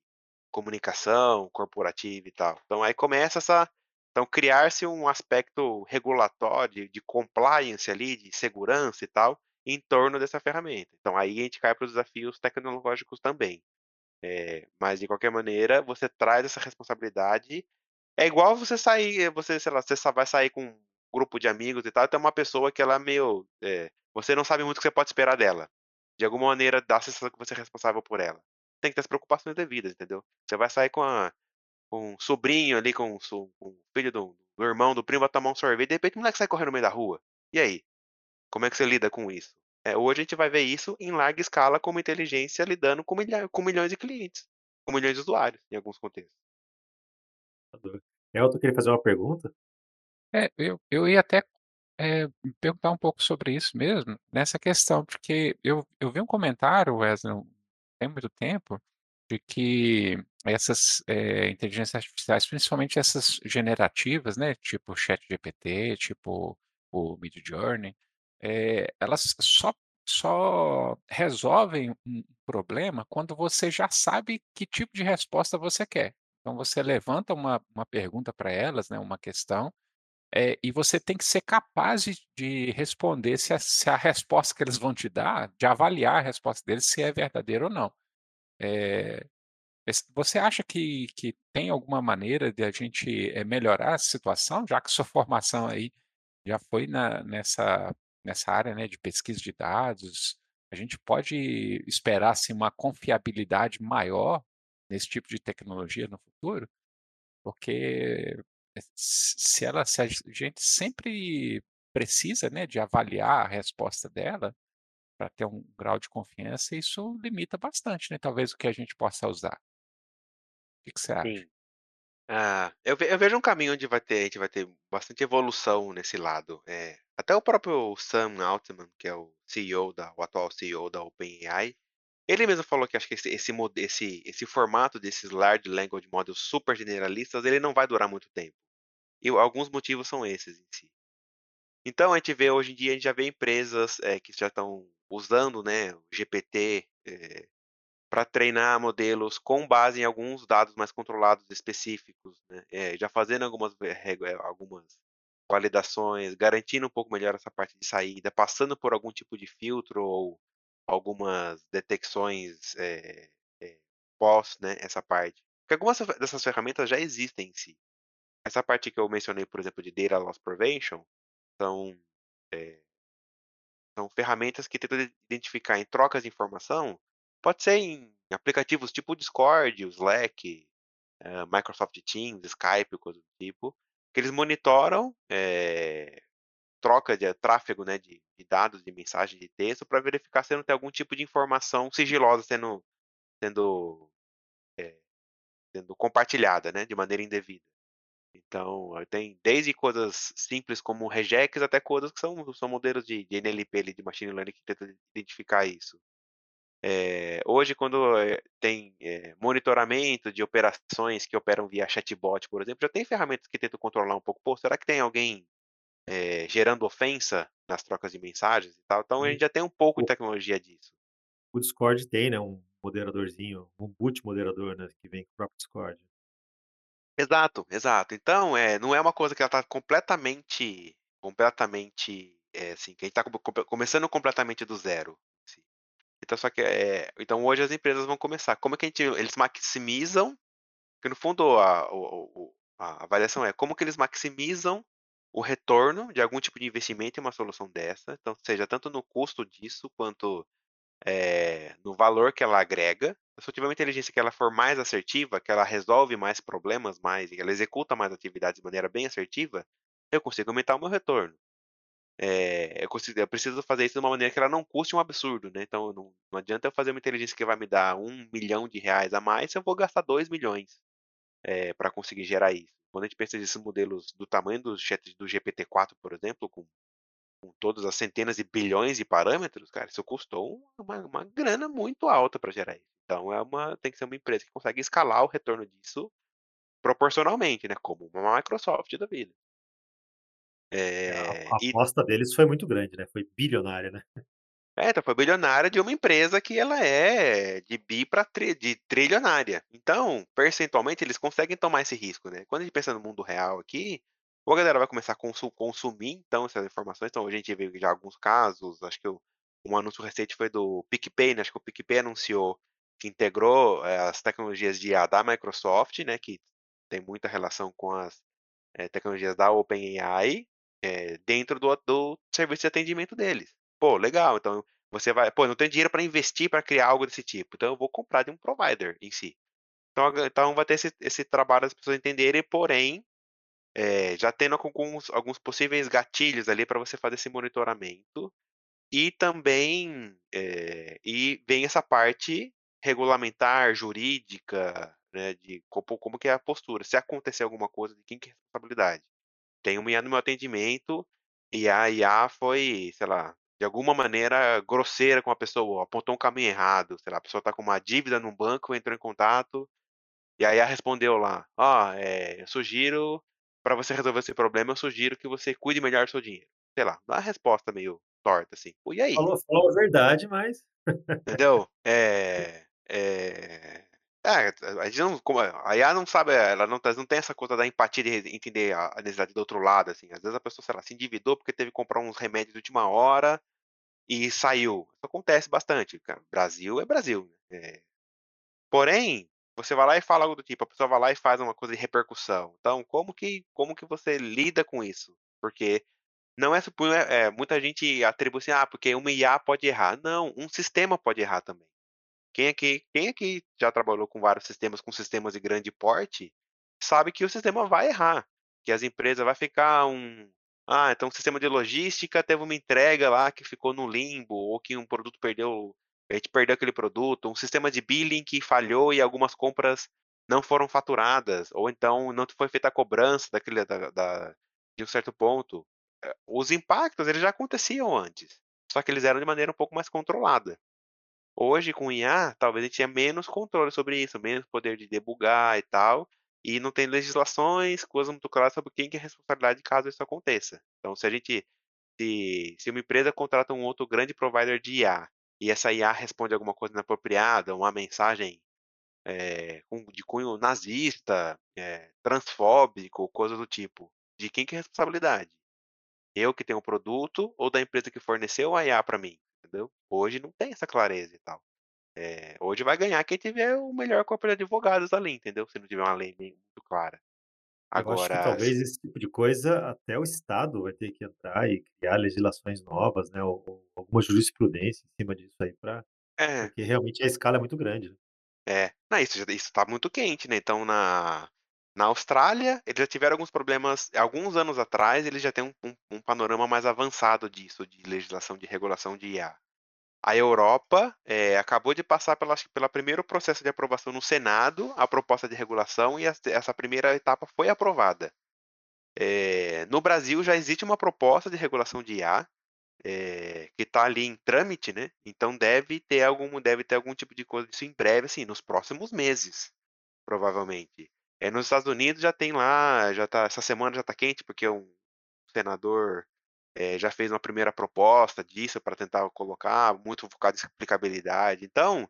comunicação corporativa e tal. Então aí começa essa Então criar-se um aspecto regulatório, de compliance ali, de segurança e tal, em torno dessa ferramenta. Então aí a gente cai para os desafios tecnológicos também. Eh, mas de qualquer maneira, você traz essa responsabilidade é igual você sair você, sei lá, você vai sair com grupo de amigos e tal, tem uma pessoa que ela é meio, eh, você não sabe muito o que você pode esperar dela. De alguma maneira dá a sensação que você é responsável por ela. Tem que ter as preocupações devidas, entendeu? Você vai sair com a com um sobrinho ali, com com o filho do do irmão, do primo, vai tomar um sorvete, de repente o moleque sai correndo no meio da rua. E aí? Como é que você lida com isso? Eh, hoje a gente vai ver isso em larga escala como inteligência lidando com milha com milhões de clientes, com milhões de usuários, em alguns contextos. Elton queria fazer uma pergunta? É, eu eu ia até, eh, perguntar um pouco sobre isso mesmo, nessa questão, porque eu eu vi um comentário, Wesley, não tem muito tempo, de que essas, eh, inteligências artificiais, principalmente essas generativas, né, tipo ChatGPT, tipo o Midjourney, eh, elas só só resolvem um problema quando você já sabe que tipo de resposta você quer. Então você levanta uma uma pergunta para elas, né, uma questão, eh, e você tem que ser capaz de de responder se a se a resposta que eles vão te dar, de avaliar a resposta deles se é verdadeira ou não. Esse você acha que que tem alguma maneira de a gente, eh, melhorar a situação, já que sua formação aí já foi na nessa nessa área, né, de pesquisa de dados, a gente pode esperar, assim, uma confiabilidade maior nesse tipo de tecnologia no futuro? Porque se ela se a gente sempre precisa, né, de avaliar a resposta dela, para ter um grau de confiança, isso limita bastante, né, talvez o que a gente possa usar. Que que você acha? Sim. Ah, eu ve eu vejo um caminho onde vai ter a gente vai ter bastante evolução nesse lado, eh, até o próprio Sam Altman, que é o CEO da o atual CEO da OpenAI, ele mesmo falou que acho que esse esse esse esse formato desses large language models super generalistas, ele não vai durar muito tempo. E alguns motivos são esses em si. Então a gente vê hoje em dia, a gente já vê empresas, eh, que já estão usando, né, o GPT, eh, pra treinar modelos com base em alguns dados mais controlados específicos, né, eh, já fazendo algumas algumas validações, garantindo um pouco melhor essa parte de saída, passando por algum tipo de filtro ou algumas detecções, eh, pós, né, essa parte. Porque algumas dessa dessas ferramentas já existem em si. Essa parte que eu mencionei, por exemplo, de Data Loss Prevention, são, eh são ferramentas que tentam identificar em trocas de informação, pode ser em aplicativos tipo o Discord, o Slack, hã, Microsoft Teams, Skype, coisa do tipo, que eles monitoram, eh, troca de tráfego, né, de de dados, de mensagem de texto, pra verificar se não tem algum tipo de informação sigilosa sendo sendo, eh, sendo compartilhada, né, de maneira indevida. Então, tem desde coisas simples como regex, até coisas que são são modelos de de NLP de machine learning, que tentam identificar isso. Eh, hoje quando, eh, tem, eh, monitoramento de operações que operam via chatbot, por exemplo, já tem ferramentas que tentam controlar um pouco, "Pô, será que tem alguém, gerando ofensa nas trocas de mensagens e tal?". Então a gente já tem um pouco de tecnologia disso. o Discord tem, né, um moderadorzinho, um boot moderador, né, que vem com o próprio Discord. Exato, exato. Então, eh, não é uma coisa que ela tá completamente completamente, eh, assim, que a gente tá come come começando completamente do zero, assim. Então só que, eh, então hoje as empresas vão começar como é que a gente eles maximizam, porque no fundo a a avaliação é como que eles maximizam o retorno de algum tipo de investimento em uma solução dessa, então seja tanto no custo disso quanto, eh, no valor que ela agrega. Se eu tiver uma inteligência que ela for mais assertiva, que ela resolve mais problemas, mais ela executa mais atividades de maneira bem assertiva, eu consigo aumentar o meu retorno. Eh, eu consigo eu preciso fazer isso de uma maneira que ela não custe um absurdo, né, então não não adianta eu fazer uma inteligência que vai me dar R$1.000.000 a mais se eu vou gastar R$2.000.000, eh, pra conseguir gerar isso. Quando a gente pensa nesses modelos do tamanho do do GPT-4, por exemplo, com com todas as centenas de bilhões de parâmetros, cara, isso custou uma uma grana muito alta pra gerar isso. Então é uma tem que ser uma empresa que consegue escalar o retorno disso proporcionalmente, né, como uma Microsoft da vida. É, a Eh, a e aposta deles foi muito grande, né, foi bilionária, né. É, então foi bilionária de uma empresa que ela é de bi para de trilionária. Então, percentualmente, eles conseguem tomar esse risco, né. Quando a gente pensa no mundo real aqui, ou a galera vai começar a consu consumir, então, essas informações, então a gente vê já alguns casos, acho que o um anúncio recente foi do PicPay, né, acho que o PicPay anunciou que integrou, eh, as tecnologias de IA da Microsoft, né, que tem muita relação com as, eh, tecnologias da OpenAI, eh, dentro do do serviço de atendimento deles. Pô, legal, então você vai pô, não tenho dinheiro para investir para criar algo desse tipo, então eu vou comprar de um provider em si. Então então vai ter esse esse trabalho das pessoas entenderem, porém, eh, já tendo alguns alguns possíveis gatilhos ali para você fazer esse monitoramento, e também, eh, e vem essa parte regulamentar, jurídica, né, de como como que é a postura, se acontecer alguma coisa, de quem que é a responsabilidade. Tem uma IA no meu atendimento, e a IA foi, sei lá, de alguma maneira grosseira com a pessoa, apontou um caminho errado, sei lá, a pessoa está com uma dívida num banco, entrou em contato, e a IA respondeu lá: "Ó, eh, eu sugiro para você resolver esse problema, eu sugiro que você cuide melhor do seu dinheiro". Sei lá, dá uma resposta meio torta, assim. E aí? Falou falou a verdade, mas Entendeu? Eh eh, é, a gente não como a IA não sabe, ela não tá não tem essa coisa da empatia de entender a a necessidade do outro lado, assim, às vezes a pessoa, sei lá, se endividou porque teve que comprar uns remédios de última hora e saiu. Isso acontece bastante, cara. Brasil é Brasil. Eh, porém, você vai lá e fala algo do tipo, a pessoa vai lá e faz uma coisa de repercussão. Então, como que como que você lida com isso? Porque não é supo eh, muita gente atribui assim: "Ah, porque uma IA pode errar". Não, um sistema pode errar também. Quem aqui quem aqui já trabalhou com vários sistemas, com sistemas de grande porte, sabe que o sistema vai errar, que as empresas vai ficar um ah, então o sistema de logística teve uma entrega lá que ficou no limbo, ou que um produto perdeu a gente perdeu aquele produto, um sistema de billing que falhou e algumas compras não foram faturadas, ou então não foi feita a cobrança daquele da da de um certo ponto. Eh, os impactos eles já aconteciam antes, só que eles eram de maneira um pouco mais controlada. Hoje com IA, talvez a gente tenha menos controle sobre isso, menos poder de debugar e tal, e não tem legislações, coisas muito claras sobre quem que é a responsabilidade caso isso aconteça. Então se a gente se se uma empresa contrata um outro grande provider de IA, e essa IA responde alguma coisa inapropriada, uma mensagem, com de cunho nazista, eh, transfóbico, coisa do tipo, de quem que é a responsabilidade? Eu que tenho o produto ou da empresa que forneceu a IA para mim, entendeu? Hoje não tem essa clareza e tal. Eh, hoje vai ganhar quem tiver o melhor corpo de advogados ali, entendeu? Se não tiver uma lei muito clara. Agora talvez esse tipo de coisa até o Estado vai ter que entrar e criar legislações novas, né, ou ou alguma jurisprudência em cima disso aí pra é, porque realmente a escala é muito grande, né. é. Não, isso isso tá muito quente, né, então na na Austrália, eles já tiveram alguns problemas alguns anos atrás, eles já têm um um um panorama mais avançado disso, de legislação de regulação de IA. A Europa, eh, acabou de passar pela pela primeiro processo de aprovação no Senado, a proposta de regulação e essa primeira etapa foi aprovada. Eh, no Brasil já existe uma proposta de regulação de IA, eh, que está ali em trâmite, né, então deve ter algum deve ter algum tipo de coisa disso em breve, assim, nos próximos meses, provavelmente. Eh, nos Estados Unidos já tem lá já tá essa semana já está quente, porque um senador eh, já fez uma primeira proposta disso para tentar colocar, muito focado em explicabilidade. Então,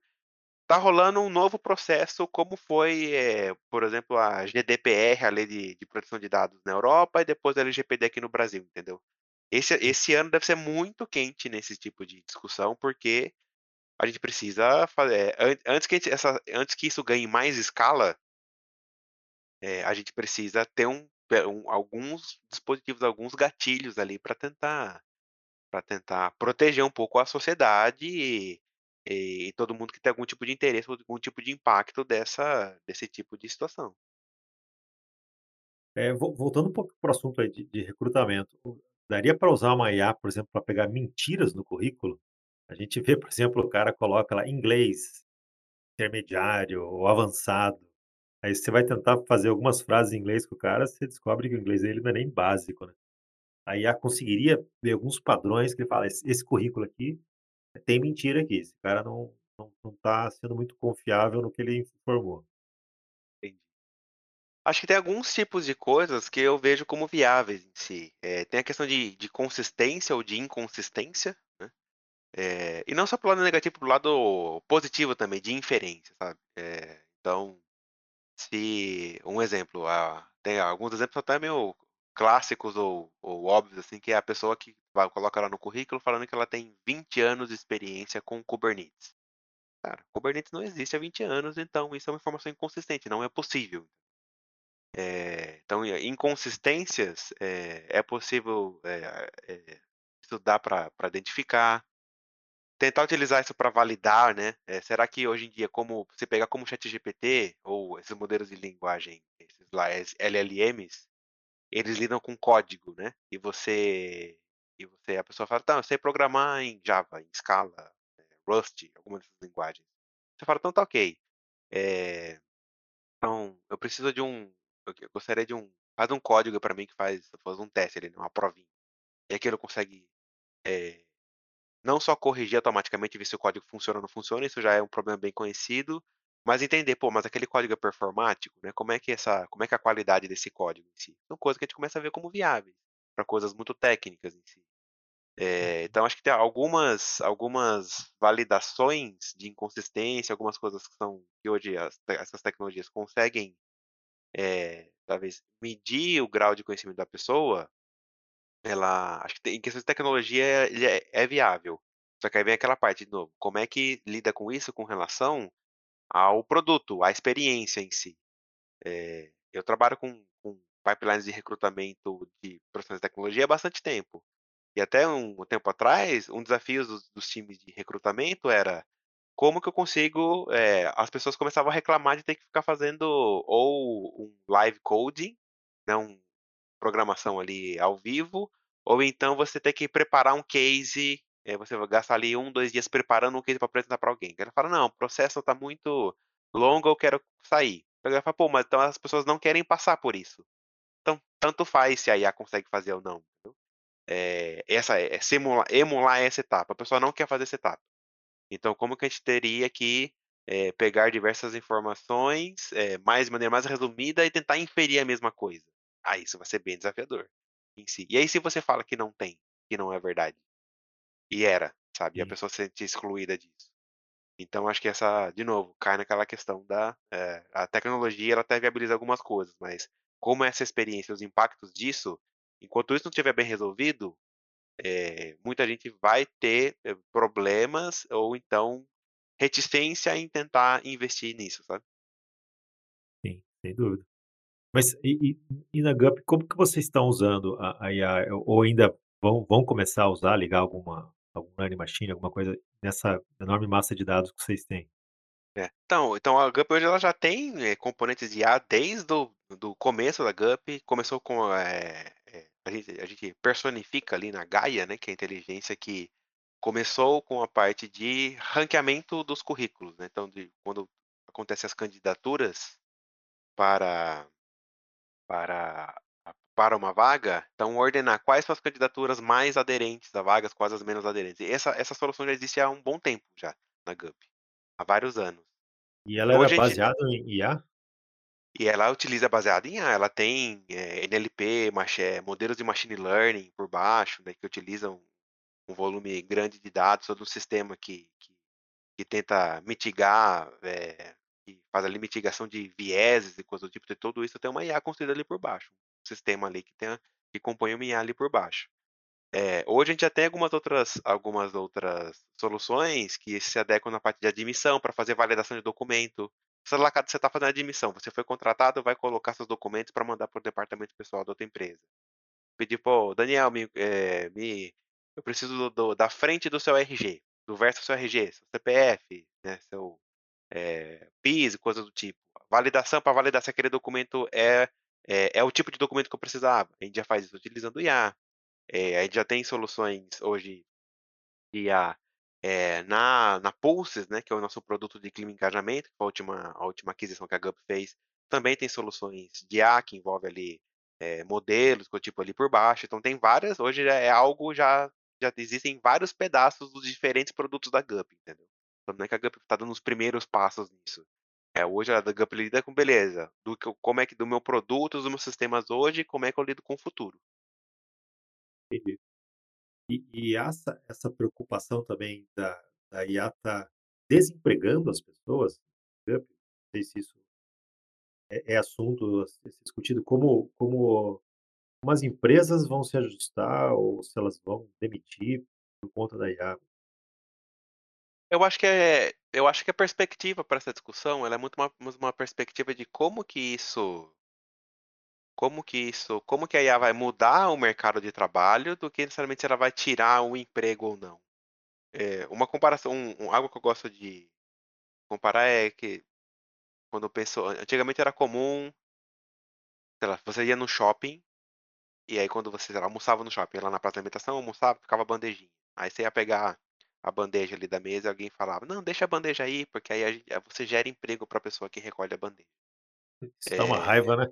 tá rolando um novo processo, como foi, eh, por exemplo, a GDPR, a Lei de de Proteção de Dados na Europa, e depois a LGPD aqui no Brasil, entendeu? Esse esse ano deve ser muito quente nesse tipo de discussão, porque a gente precisa fa eh, an antes que gente essa antes que isso ganhe mais escala, eh, a gente precisa ter um alguns dispositivos, alguns gatilhos ali para tentar para tentar proteger um pouco a sociedade e e todo mundo que tem algum tipo de interesse algum tipo de impacto dessa desse tipo de situação. Vo voltando um pouco para o assunto aí de de recrutamento, daria para usar uma IA, por exemplo, para pegar mentiras no currículo? A gente vê, por exemplo, o cara coloca lá inglês intermediário ou avançado, aí você vai tentar fazer algumas frases em inglês com o cara, você descobre que o inglês dele não é nem básico, né. A IA conseguiria ver alguns padrões que ele fala: "Esse esse currículo aqui tem mentira aqui, esse cara não não não tá sendo muito confiável no que ele informou". Acho que tem alguns tipos de coisas que eu vejo como viáveis em si. Eh, tem a questão de de consistência ou de inconsistência, né. Eh, e não só para o lado negativo, para o lado positivo também, de inferência, sabe. Eh, então, se um exemplo, ah, tem alguns exemplos até meio clássicos ou ou óbvios, assim, que é a pessoa que vai coloca lá no currículo falando que ela tem 20 anos de experiência com Kubernetes. Cara, Kubernetes não existe há 20 anos, então isso é uma informação inconsistente, não é possível. Eh, então e inconsistências, eh, é possível, eh eh, estudar para identificar. Tentar utilizar isso para validar, né, eh, será que hoje em dia como você pegar como ChatGPT ou esses modelos de linguagem, esses lá LLMs, eles lidam com código, né, e você e você a pessoa fala: "Tá, eu sei programar em Java, em Scala, eh, Rust", alguma dessas linguagens. Você fala: "Então tá ok, eh, então eu preciso de um eu gostaria de um faz um código para mim que faz faz um teste ali, uma provinha". E aquilo consegue, eh, não só corrigir automaticamente ver se o código funciona ou não funciona, isso já é um problema bem conhecido, mas entender: "Pô, mas aquele código é performático, né, como é que essa como é que é a qualidade desse código em si?". São coisas que a gente começa a ver como viáveis, para coisas muito técnicas em si. Uhum. então acho que tem algumas algumas validações de inconsistência, algumas coisas que são que hoje as essas tecnologias conseguem, eh, talvez medir o grau de conhecimento da pessoa, ela acho que tem em questão de tecnologia ele é é viável. Só que aí vem aquela parte de novo, como é que lida com isso com relação ao produto, à experiência em si. Eh, eu trabalho com com pipelines de recrutamento de profissionais de tecnologia há bastante tempo. E até um tempo atrás, um desafio dos dos times de recrutamento era: como que eu consigo, eh, as pessoas começavam a reclamar de ter que ficar fazendo ou um live coding, né, um programação ali ao vivo, ou então você ter que preparar um case, eh, você vai gastar ali 1, 2 dias preparando um case para apresentar para alguém. Ele fala: "Não, o processo está muito longo, eu quero sair". Ele fala: "Pô, mas então as pessoas não querem passar por isso". Então, tanto faz se a IA consegue fazer ou não. Eh, essa é simular emular essa etapa, a pessoa não quer fazer essa etapa. Então como que a gente teria que, eh, pegar diversas informações, eh, mais de maneira mais resumida e tentar inferir a mesma coisa. Ah, isso vai ser bem desafiador, em si. E aí se você fala que não tem, que não é verdade? E era, sabe, e a Sim. pessoa se sente excluída disso. Então acho que essa de novo, cai naquela questão da, eh, a tecnologia ela até viabiliza algumas coisas, mas como essa experiência, os impactos disso, enquanto isso não estiver bem resolvido, eh, muita gente vai ter, eh, problemas ou então reticência em tentar investir nisso, sabe. Sim, sem dúvida. Mas e e e na Gup, como que vocês estão usando a a IA ou ainda vão vão começar a usar, ligar alguma algum learning machine, alguma coisa nessa enorme massa de dados que vocês têm? É. Então então a Gup hoje ela já tem, eh, componentes de IA desde o do começo da Gup, começou com, eh, a gente a gente personifica ali na Gaia, né, que é a inteligência que começou com a parte de ranqueamento dos currículos, né, então de quando acontece as candidaturas para para para uma vaga, então ordenar quais são as candidaturas mais aderentes a vagas, quais as menos aderentes. E essa essa solução já existe há um bom tempo já, na Gup, há vários anos. E ela era Hoje a gente baseada em IA? E ela utiliza baseado em IA, ela tem, eh, NLP, modelos de machine learning por baixo, né, que utilizam um volume grande de dados, todo um sistema que que que tenta mitigar, que faz ali mitigação de vieses e coisa do tipo, tem tudo isso tem uma IA construída ali por baixo, um sistema ali que tem que compõe uma IA ali por baixo. Eh, hoje a gente já tem algumas outras algumas outras soluções que se adequam na parte de admissão para fazer validação de documento. Sei lá, você está fazendo admissão, você foi contratado, vai colocar seus documentos para mandar para o departamento pessoal da outra empresa. Pedir: "Pô, Daniel, me eh, me eu preciso do do da frente do seu RG, do verso do seu RG, seu CPF, né, seu, eh, PIS e coisa do tipo. Validação para validar se aquele documento é é é o tipo de documento que eu precisava". A gente já faz isso utilizando IA. Eh, a gente já tem soluções hoje de IA, eh, na na Pulses, né, que é o nosso produto de clima e engajamento, que foi a última a última aquisição que a Gup fez, também tem soluções de IA que envolve ali, eh, modelos tipo ali por baixo, então tem várias hoje é algo já já existem vários pedaços dos diferentes produtos da Gup, entendeu. Não é que a Gup está dando os primeiros passos nisso. É, hoje a Gup lida com beleza, do que como é que do meu produto, dos meus sistemas hoje, como é que eu lido com o futuro. Entendi. E e essa essa preocupação também da da IA tá desempregando as pessoas? Eu não sei se isso é é assunto a ser discutido, como como as empresas vão se ajustar ou se elas vão demitir por conta da IA. Eu acho que é eu acho que a perspectiva para essa discussão, ela é muito uma uma perspectiva de como que isso como que isso como que a IA vai mudar o mercado de trabalho, do que necessariamente se ela vai tirar o emprego ou não. Eh, uma comparação um um algo que eu gosto de comparar é que quando eu penso antigamente era comum sei lá, você ia no shopping, e aí quando você, lá, almoçava no shopping, ia lá na praça de alimentação, almoçava, ficava bandejinha. Aí você ia pegar a bandeja ali da mesa e alguém falava: "Não, deixa a bandeja aí, porque aí a aí você gera emprego para pessoa que recolhe a bandeja". Isso dá uma Eh raiva, né.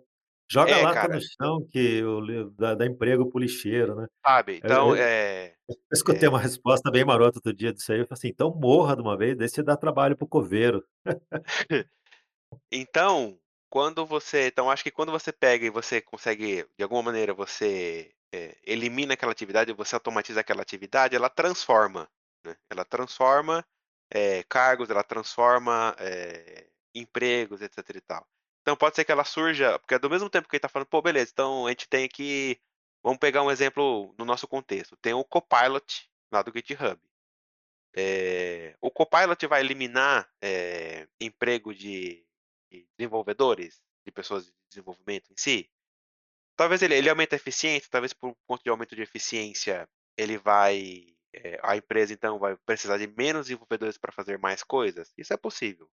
Joga a é, no cara. chão que li dá dá emprego para o lixeiro, né. Sabe, Eu então, eu eh eu escutei uma eh resposta bem marota outro dia disso aí, eu falei assim: "Então morra de uma vez, daí você dá trabalho para o coveiro". Então, quando você então acho que quando você pega e você consegue, de alguma maneira você, eh, elimina aquela atividade, você automatiza aquela atividade, ela transforma, né, ela transforma, eh, cargos, ela transforma, eh, empregos, etcétera e tal. Então pode ser que ela surja porque é do mesmo tempo que ele tá falando: "Pô, beleza, então a gente tem aqui" vamos pegar um exemplo no nosso contexto, tem o Copilot lá do GitHub. Eh, o Copilot vai eliminar, eh, emprego de de desenvolvedores, de pessoas de desenvolvimento em si? Talvez ele ele aumente a eficiência, talvez por conta de aumento de eficiência, ele vai, eh, a empresa então vai precisar de menos desenvolvedores para fazer mais coisas? Isso é possível.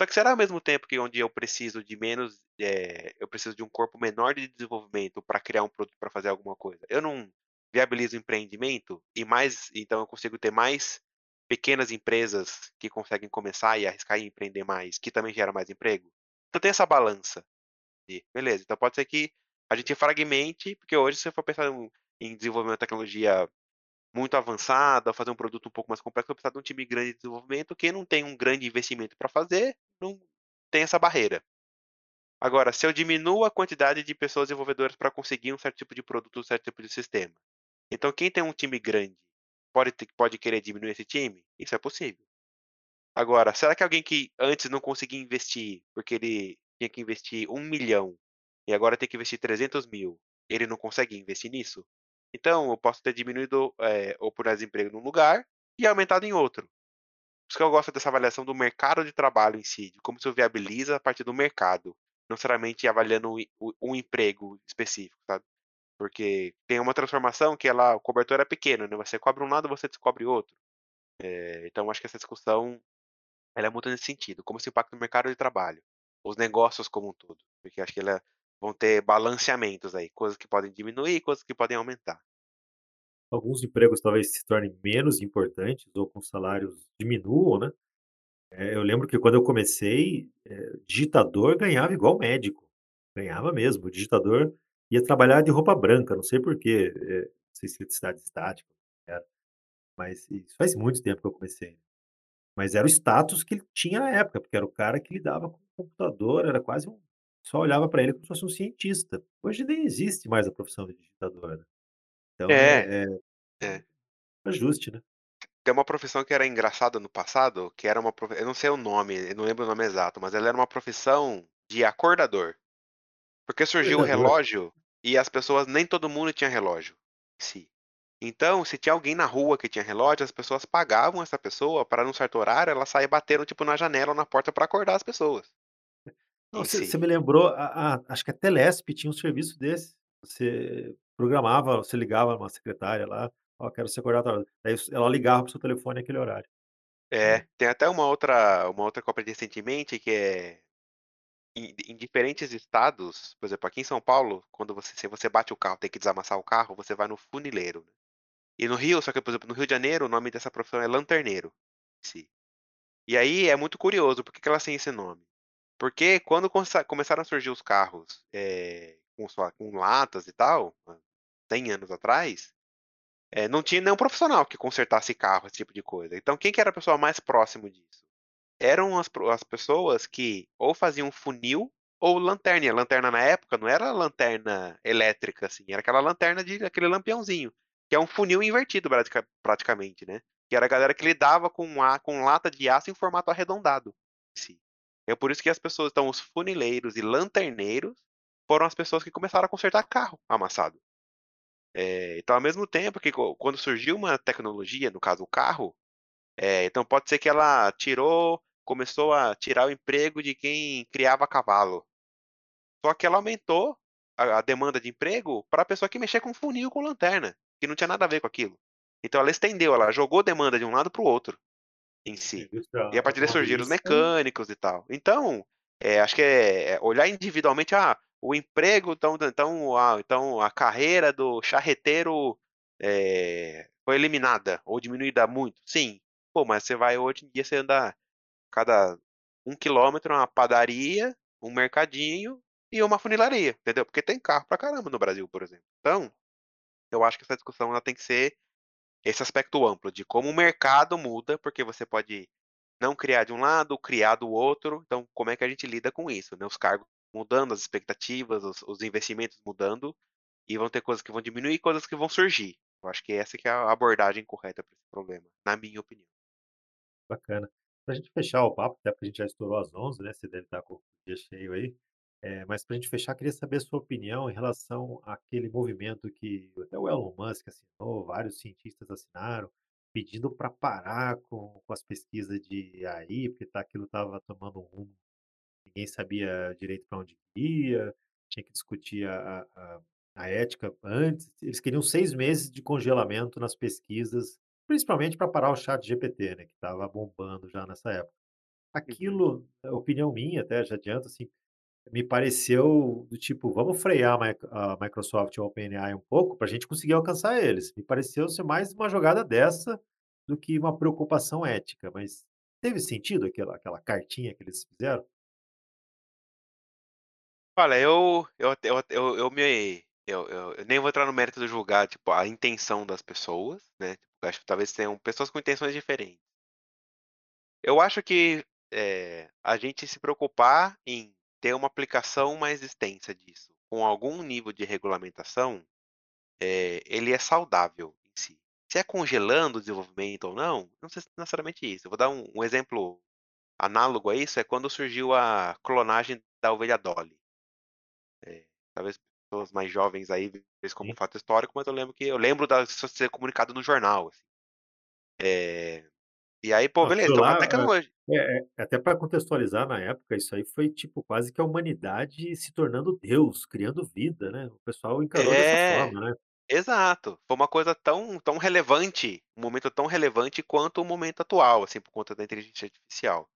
Só que será ao mesmo tempo que onde eu preciso de menos, eh, eu preciso de um corpo menor de desenvolvimento para criar um produto para fazer alguma coisa, eu não viabilizo o empreendimento e mais então eu consigo ter mais pequenas empresas que conseguem começar e arriscar e empreender mais, que também gera mais emprego? Então tem essa balança de beleza, então pode ser que a gente fragmente, porque hoje se for pensar em desenvolver uma tecnologia muito avançada, fazer um produto um pouco mais complexo, vai precisar de um time grande de desenvolvimento, quem não tem um grande investimento para fazer, não tem essa barreira. Agora, se eu diminuo a quantidade de pessoas desenvolvedoras para conseguir um certo tipo de produto, um certo tipo de sistema, então quem tem um time grande, pode ter pode querer diminuir esse time? Isso é possível. Agora, será que alguém que antes não conseguia investir, porque ele tinha que investir 1.000.000 e agora tem que investir 300.000, ele não consegue investir nisso? Então eu posso ter diminuído, eh, oportunidades de emprego num lugar e aumentado em outro. Por isso que eu gosto dessa avaliação do mercado de trabalho em si, de como isso viabiliza a partir do mercado, não necessariamente avaliando um emprego específico, sabe. Porque tem uma transformação que ela o cobertor é pequeno, né, você cobre um lado, você descobre outro. Eh, então acho que essa discussão, ela é muito nesse sentido, como isso impacta no mercado de trabalho, os negócios como um todo, porque acho que ela vão ter balanceamentos aí, coisas que podem diminuir, coisas que podem aumentar. Alguns empregos talvez se tornem menos importantes ou com salários diminuam, né. Eh, eu lembro que quando eu comecei, eh, digitador ganhava igual médico, ganhava mesmo, o digitador ia trabalhar de roupa branca, não sei porquê, eh, não sei se eletricidade estática, era, mas isso faz muito tempo que eu comecei. Mas era o status que ele tinha na época, porque era o cara que lidava com o computador, era quase um só olhava para ele como se fosse um cientista. Hoje nem existe mais a profissão de digitador, né. Então É, é é é. ajuste, né. Tem uma profissão que era engraçada no passado, que era uma profi eu não sei o nome, eu não lembro o nome exato, mas ela era uma profissão de acordador. Porque surgiu o relógio e as pessoas nem todo mundo tinha relógio em si. Então, se tinha alguém na rua que tinha relógio, as pessoas pagavam essa pessoa para num certo horário ela sair batendo, tipo, na janela ou na porta para acordar as pessoas. Você me lembrou a a acho que a Telesp tinha um serviço desse, você programava, você ligava numa secretária lá: "Ó, quero ser acordado tal hora", aí s ela ligava para o seu telefone naquele horário. É, É. tem até uma outra uma outra que eu aprendi recentemente que é em em diferentes estados, por exemplo, aqui em São Paulo, quando você se você bate o carro, tem que desamassar o carro, você vai no funileiro. E no Rio, só que, por exemplo, no Rio de Janeiro, o nome dessa profissão é lanterneiro, em si. E aí é muito curioso, por que que elas têm esse nome? Porque quando começaram a surgir os carros, eh, com sua com latas e tal, há 100 anos atrás, eh, não tinha nenhum profissional que consertasse carro, esse tipo de coisa. Então quem que era a pessoa mais próximo disso? Eram as as pessoas que ou faziam funil ou lanterna, e a lanterna na época não era lanterna elétrica, assim, era aquela lanterna de aquele lampiãozinho. que é um funil invertido pratica praticamente, né, que era a galera que lidava com a com lata de aço em formato arredondado, si. É por isso que as pessoas então os funileiros e lanterneiros foram as pessoas que começaram a consertar carro amassado. Eh, então ao mesmo tempo que quando surgiu uma tecnologia, no caso o carro, eh, então pode ser que ela tirou começou a tirar o emprego de quem criava cavalo. Só que ela aumentou a a demanda de emprego pra pessoa que mexia com funil com lanterna, que não tinha nada a ver com aquilo. Então ela estendeu, ela jogou demanda de um lado para o outro, em si. E a partir daí surgiram os mecânicos e tal. Então, eh, acho que é é olhar individualmente, ah, o emprego então então a então a carreira do charreteiro, eh, foi eliminada ou diminuída muito. Sim. Pô, mas você vai hoje em dia você anda cada 1 quilômetro uma padaria, um mercadinho e uma funilaria, entendeu? Porque tem carro pra caramba no Brasil, por exemplo. Então, eu acho que essa discussão ela tem que ser esse aspecto amplo de como o mercado muda, porque você pode não criar de um lado, criar do outro, então como é que a gente lida com isso, né, os cargos mudando, as expectativas, os os investimentos mudando, e vão ter coisas que vão diminuir e coisas que vão surgir. Eu acho que essa que é a abordagem correta para esse problema, na minha opinião. Bacana. Pra gente fechar o papo, até porque a gente já estourou às 11h, né, você deve estar com o dia cheio aí, eh, mas pra gente fechar, queria saber a sua opinião em relação àquele movimento que até o Elon Musk assinou, vários cientistas assinaram, pedindo pra parar com com as pesquisas de AI, porque tá aquilo estava tomando um rumo, ninguém sabia direito pra onde ia, tinha que discutir a a a a ética antes, eles queriam 6 meses de congelamento nas pesquisas, principalmente pra parar o ChatGPT, né, que estava bombando já nessa época. Uhum. Aquilo, é opinião minha até, já adianto, assim, me pareceu do tipo: "Vamos frear a Mic a Microsoft e a OpenAI um pouco, pra gente conseguir alcançar eles". Me pareceu ser mais uma jogada dessa, do que uma preocupação ética, mas teve sentido aquela aquela cartinha que eles fizeram? Olha, eu eu eu eu eu me eu eu eu nem vou entrar no mérito de julgar, tipo, a intenção das pessoas, né, eu acho que talvez tenham pessoas com intenções diferentes. Eu acho que, eh, a gente se preocupar em ter uma aplicação mais extensa disso, com algum nível de regulamentação, eh, ele é saudável em si. Se é congelando o desenvolvimento ou não, não sei se necessariamente isso. Eu vou dar um um exemplo análogo a isso, é quando surgiu a clonagem da ovelha Dolly. Eh, talvez pessoas mais jovens aí isso como um fato histórico, mas eu lembro que eu lembro da isso ser comunicado no jornal, assim. Eh, e aí, pô, beleza, Aquilo então uma tecnologia é é é até pra contextualizar na época, isso aí foi, tipo, quase que a humanidade se tornando Deus, criando vida, né, o pessoal encarou dessa É, forma, né. exato. Foi uma coisa tão tão relevante, um momento tão relevante quanto o momento atual, assim, por conta da inteligência artificial.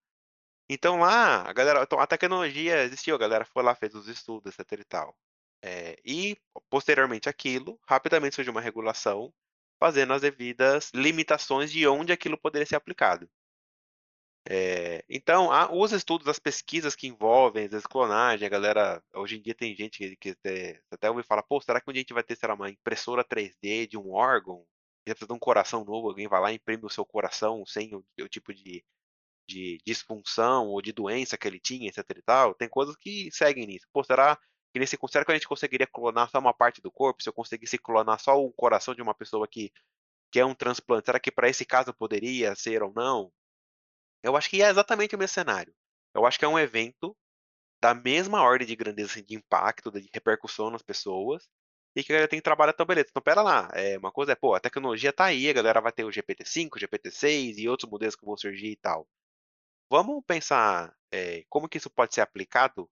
Então lá, a galera então a tecnologia existiu, a galera foi lá, fez os estudos, etc e tal. Eh, e posteriormente àquilo, rapidamente surgiu uma regulação, fazendo as devidas limitações de onde aquilo poderia ser aplicado. Eh, então a os estudos, as pesquisas que envolvem, vezes, clonagem, a galera hoje em dia tem gente que que até até ouve falar: "Pô, será que um dia a gente vai ter, sei lá, uma impressora 3D de um órgão? Aí precisa de um coração novo, alguém vai lá e imprime o seu coração sem o o tipo de de disfunção ou de doença que ele tinha, etc e tal", tem coisas que seguem nisso. "Pô, será que nesse será que a gente conseguiria clonar só uma parte do corpo? Se eu conseguisse clonar só o coração de uma pessoa que que é um transplante, será que pra esse caso poderia ser ou não?". Eu acho que é exatamente o mesmo cenário. Eu acho que é um evento da mesma ordem de grandeza, assim, de impacto, de repercussão nas pessoas, e que a galera tem que trabalhar então beleza, então espera lá, eh, uma coisa é, pô, a tecnologia tá aí, a galera vai ter o GPT-5, o GPT-6 e outros modelos que vão surgir e tal. Vamos pensar, eh, como que isso pode ser aplicado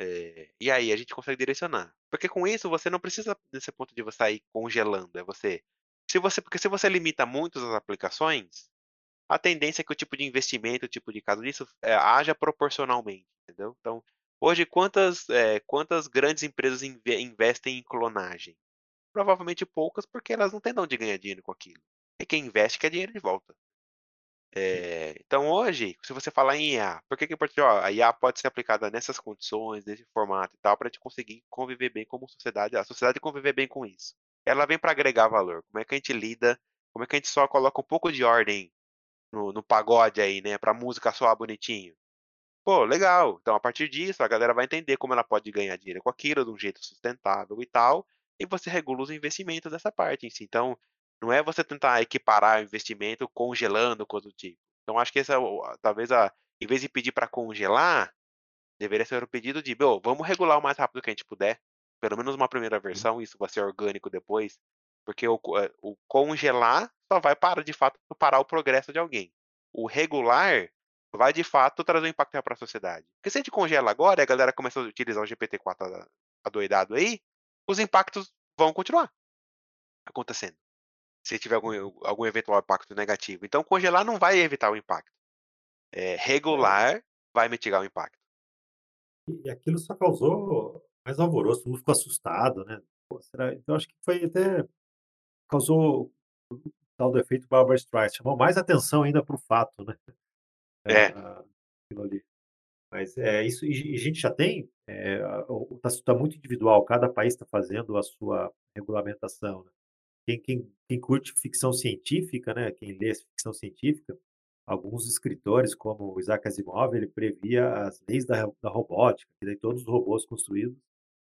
eh, e aí a gente consegue direcionar. Porque com isso você não precisa desse ponto de você sair congelando, é você se você porque se você limita muito as aplicações, a tendência é que o tipo de investimento, o tipo de caso disso, eh, haja proporcionalmente, entendeu. Então, hoje quantas, eh, quantas grandes empresas inve investem em clonagem? Provavelmente poucas, porque elas não têm da onde ganhar dinheiro com aquilo. E quem investe quer dinheiro de volta. Eh, então hoje, se você falar em IA, por que que é importante? Ó, a IA pode ser aplicada nessas condições, nesse formato e tal, pra gente conseguir conviver bem como sociedade, a sociedade conviver bem com isso. Ela vem pra agregar valor, como é que a gente lida, como é que a gente só coloca um pouco de ordem no no pagode aí, né, pra música soar bonitinho. Pô, legal, então a partir disso a galera vai entender como ela pode ganhar dinheiro com aquilo, de um jeito sustentável e tal, e você regula os investimentos dessa parte em si. Então, não é você tentar equiparar o investimento congelando, coisa do tipo. Então acho que esse é talvez a em vez de pedir para congelar, deveria ser o pedido de: "Meu, vamos regular o mais rápido que a gente puder, pelo menos uma primeira Sim. versão, isso vai ser orgânico depois", porque o eh, o congelar só vai parar de fato parar o progresso de alguém. O regular vai de fato trazer um impacto para a sociedade. Porque se a gente congela agora e a galera começa a utilizar o GPT-4 a adoidado aí, os impactos vão continuar acontecendo, se tiver algum algum eventual impacto negativo. Então congelar não vai evitar o impacto. Eh, É. regular vai mitigar o impacto. E aquilo só causou mais alvoroço, todo mundo ficou assustado, né. Pô, será então acho que foi até causou o tal do efeito Barbra Streisand, chamou mais atenção ainda para o fato, né. É, É. aquilo ali. Mas é isso e a gente já tem, a o tá tá muito individual, cada país está fazendo a sua regulamentação, né. Quem quem quem curte ficção científica, né, quem lê ficção científica, alguns escritores, como Isaac Asimov, ele previa as leis da da robótica, que daí todos os robôs construídos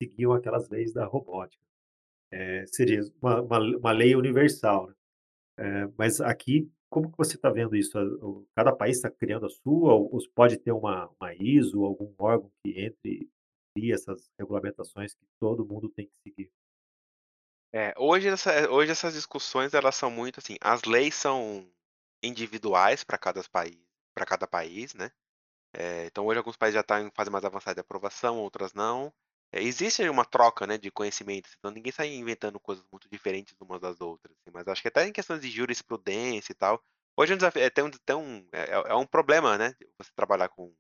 seguiam aquelas leis da robótica. Eh, seria uma uma uma lei universal, né. Eh, mas aqui, como que você está vendo isso? Cada país está criando a sua ou pode ter uma uma ISO, algum órgão que entre e essas regulamentações que todo mundo tem que seguir? É, hoje essa hoje essas discussões elas são muito assim, as leis são individuais para cada país para cada país, né. Eh, então hoje alguns países já estão em fase mais avançada de aprovação, outras não. Eh, existe uma troca, né, de conhecimentos, então ninguém sai inventando coisas muito diferentes umas das outras, assim, mas acho que até em questões de jurisprudência e tal, hoje é um desafio é tem um tem um é é é um problema, né, você trabalhar com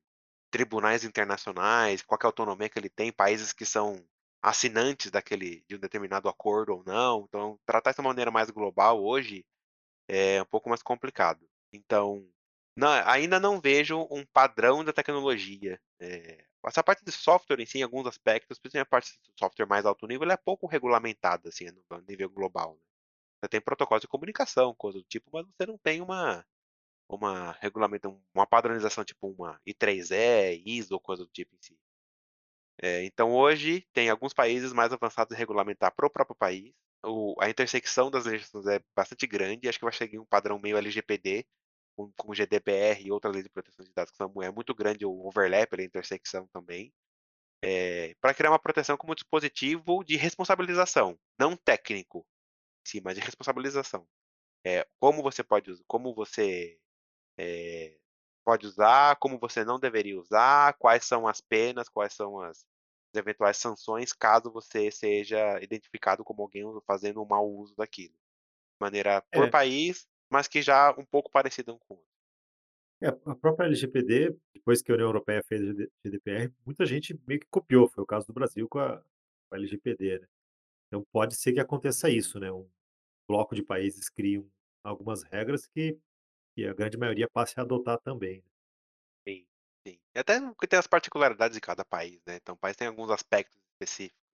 tribunais internacionais, qual é a autonomia que ele tem, países que são assinantes daquele de um determinado acordo ou não, então tratar uma maneira mais global hoje é um pouco mais complicado. Então, na ainda não vejo um padrão da tecnologia, eh, essa parte de software em si, em alguns aspectos, principalmente a parte de software mais alto nível, ela é pouco regulamentada, assim, a nível global. Você tem protocolos de comunicação, coisa do tipo, mas você não tem uma uma regulamenta uma padronização, tipo uma I3E, ISO, coisa do tipo em si. Eh, então hoje tem alguns países mais avançados em regulamentar para o próprio país, o a intersecção das legislações é bastante grande, acho que vai seguir um padrão meio LGPD, com com GDPR e outras leis de proteção de dados que são é muito grande o overlap a intersecção também. Eh, pra criar uma proteção como dispositivo de responsabilização, não técnico, sim, mas de responsabilização. Eh, como você pode como você, eh, pode usar, como você não deveria usar, quais são as penas, quais são as eventuais sanções, caso você seja identificado como alguém fazendo um mau uso daquilo. De maneira por É. país, mas que já um pouco parecida um com o outro. É, a própria LGPD, depois que a União Europeia fez GD GDPR, muita gente meio que copiou, foi o caso do Brasil com a com a LGPD, né. Então pode ser que aconteça isso, né, um bloco de países criam algumas regras que que a grande maioria passe a adotar também. Sim, sim. E até porque tem as particularidades de cada país, né, então o país tem alguns aspectos específicos.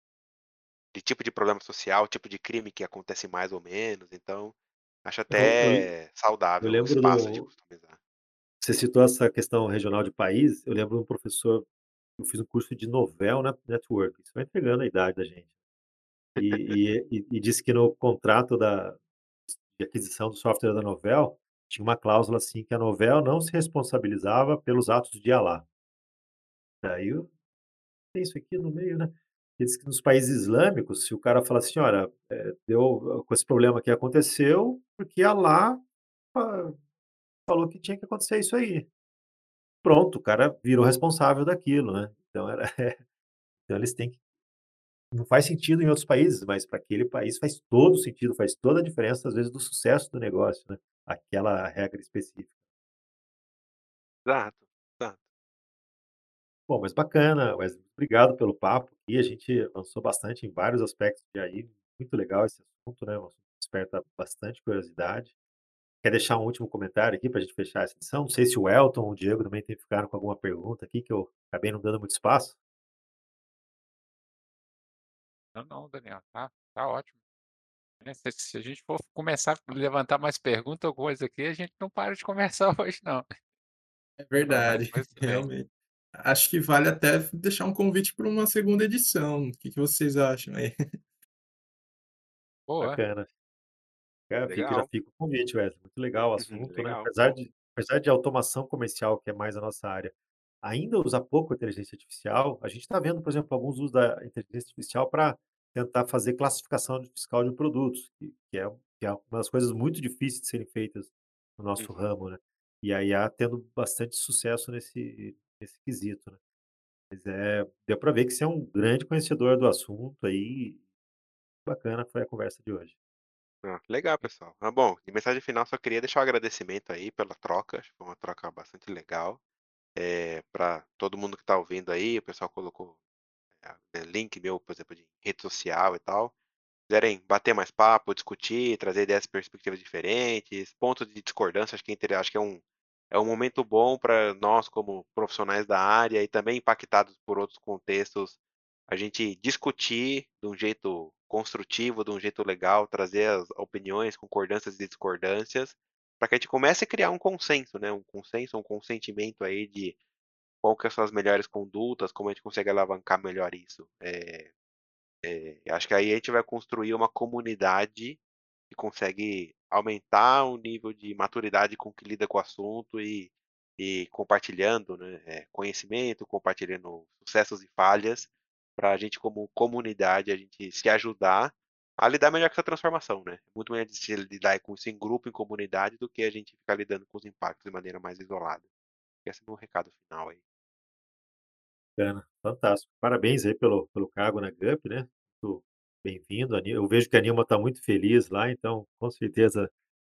De tipo de problema social, tipo de crime que acontece mais ou menos, então acho Eu eu até eu saudável o lembro espaço de do customizar. você citou essa questão regional de país, eu lembro de um professor eu fiz um curso de Novell Net Network, isso vai entregando a idade da gente. E e e disse que no contrato da de aquisição do software da Novell, tinha uma cláusula, assim, que a Novell não se responsabilizava pelos atos de Allah. Daí eu tem isso aqui no meio, né. Diz que nos países islâmicos, se o cara fala assim: "Olha, eh, deu com esse problema aqui aconteceu, porque Allah fa falou que tinha que acontecer isso aí". Pronto, o cara virou responsável daquilo, né. Então era então eles têm que não faz sentido em outros países, mas para aquele país faz todo sentido, faz toda a diferença, às vezes, do sucesso do negócio, né, aquela regra específica. Exato, exato. Bom, mas bacana, mas obrigado pelo papo e a gente avançou bastante em vários aspectos e aí, muito legal esse assunto, né, um assunto que desperta bastante curiosidade. Quer deixar um último comentário aqui pra gente fechar essa edição? Não sei se o Elton ou o Diego também ficaram com alguma pergunta aqui que eu acabei não dando muito espaço. Não, não, Daniel, tá tá ótimo. É, se se a gente for começar a levantar mais pergunta ou coisa aqui, a gente não para de conversar hoje não. É verdade, realmente. Acho que vale até deixar um convite para uma segunda edição, o que que vocês acham aí? Boa. Bacana. É, fica já Legal. fica o convite, Wesley. Muito legal o Uhum, assunto, né, legal. apesar de apesar de automação comercial, que é mais a nossa área, ainda usa pouco a inteligência artificial, a gente está vendo, por exemplo, alguns usos da inteligência artificial para tentar fazer classificação fiscal de produtos, que que é que é uma das coisas muito difíceis de serem feitas no nosso Uhum. ramo, né. E a IA tendo bastante sucesso nesse nesse quesito, né. Mas é, deu para ver que você é um grande conhecedor do assunto aí, bacana foi a conversa de hoje. Ah, legal, pessoal. Ah, bom, de mensagem final, só queria deixar um agradecimento aí pela troca, acho que foi uma troca bastante legal. Eh, pra todo mundo que está ouvindo aí, o pessoal colocou, link meu, por exemplo, de rede social e tal. Quiserem bater mais papo, discutir, trazer ideias, perspectivas diferentes, pontos de discordância, acho que é acho que é um é um momento bom para nós, como profissionais da área e também impactados por outros contextos, a gente discutir de um jeito construtivo, de um jeito legal, trazer as opiniões, concordâncias e discordâncias, para que a gente comece a criar um consenso, né, um consenso, um consentimento aí de qual que são as melhores condutas, como a gente consegue alavancar melhor isso. Eh eh, acho que aí a gente vai construir uma comunidade que consegue aumentar o nível de maturidade com que lida com o assunto e e compartilhando, né, eh, conhecimento, compartilhando sucessos e falhas, pra gente como comunidade, a gente se ajudar a lidar melhor com essa transformação, né. Muito melhor se lidar com isso em grupo, em comunidade, do que a gente ficar lidando com os impactos de maneira mais isolada. Esse é o meu recado final aí. Bacana, fantástico. Parabéns aí pelo pelo cargo na Gup, né. Muito bem-vindo, a Ni eu vejo que a Nilma está muito feliz lá, então, com certeza,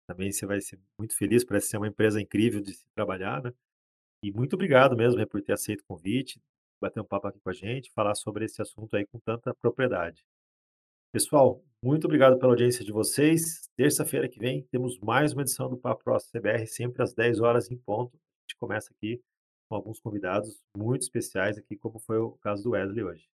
também você vai ser muito feliz, parece ser uma empresa incrível de se trabalhar, né. E muito obrigado mesmo, né, por ter aceito o convite, bater um papo aqui com a gente, falar sobre esse assunto aí com tanta propriedade. Pessoal, muito obrigado pela audiência de vocês. Terça-feira que vem temos mais uma edição do Papo Pro CBR, sempre às 10h em ponto. A gente começa aqui com alguns convidados muito especiais aqui, como foi o caso do Wesley hoje.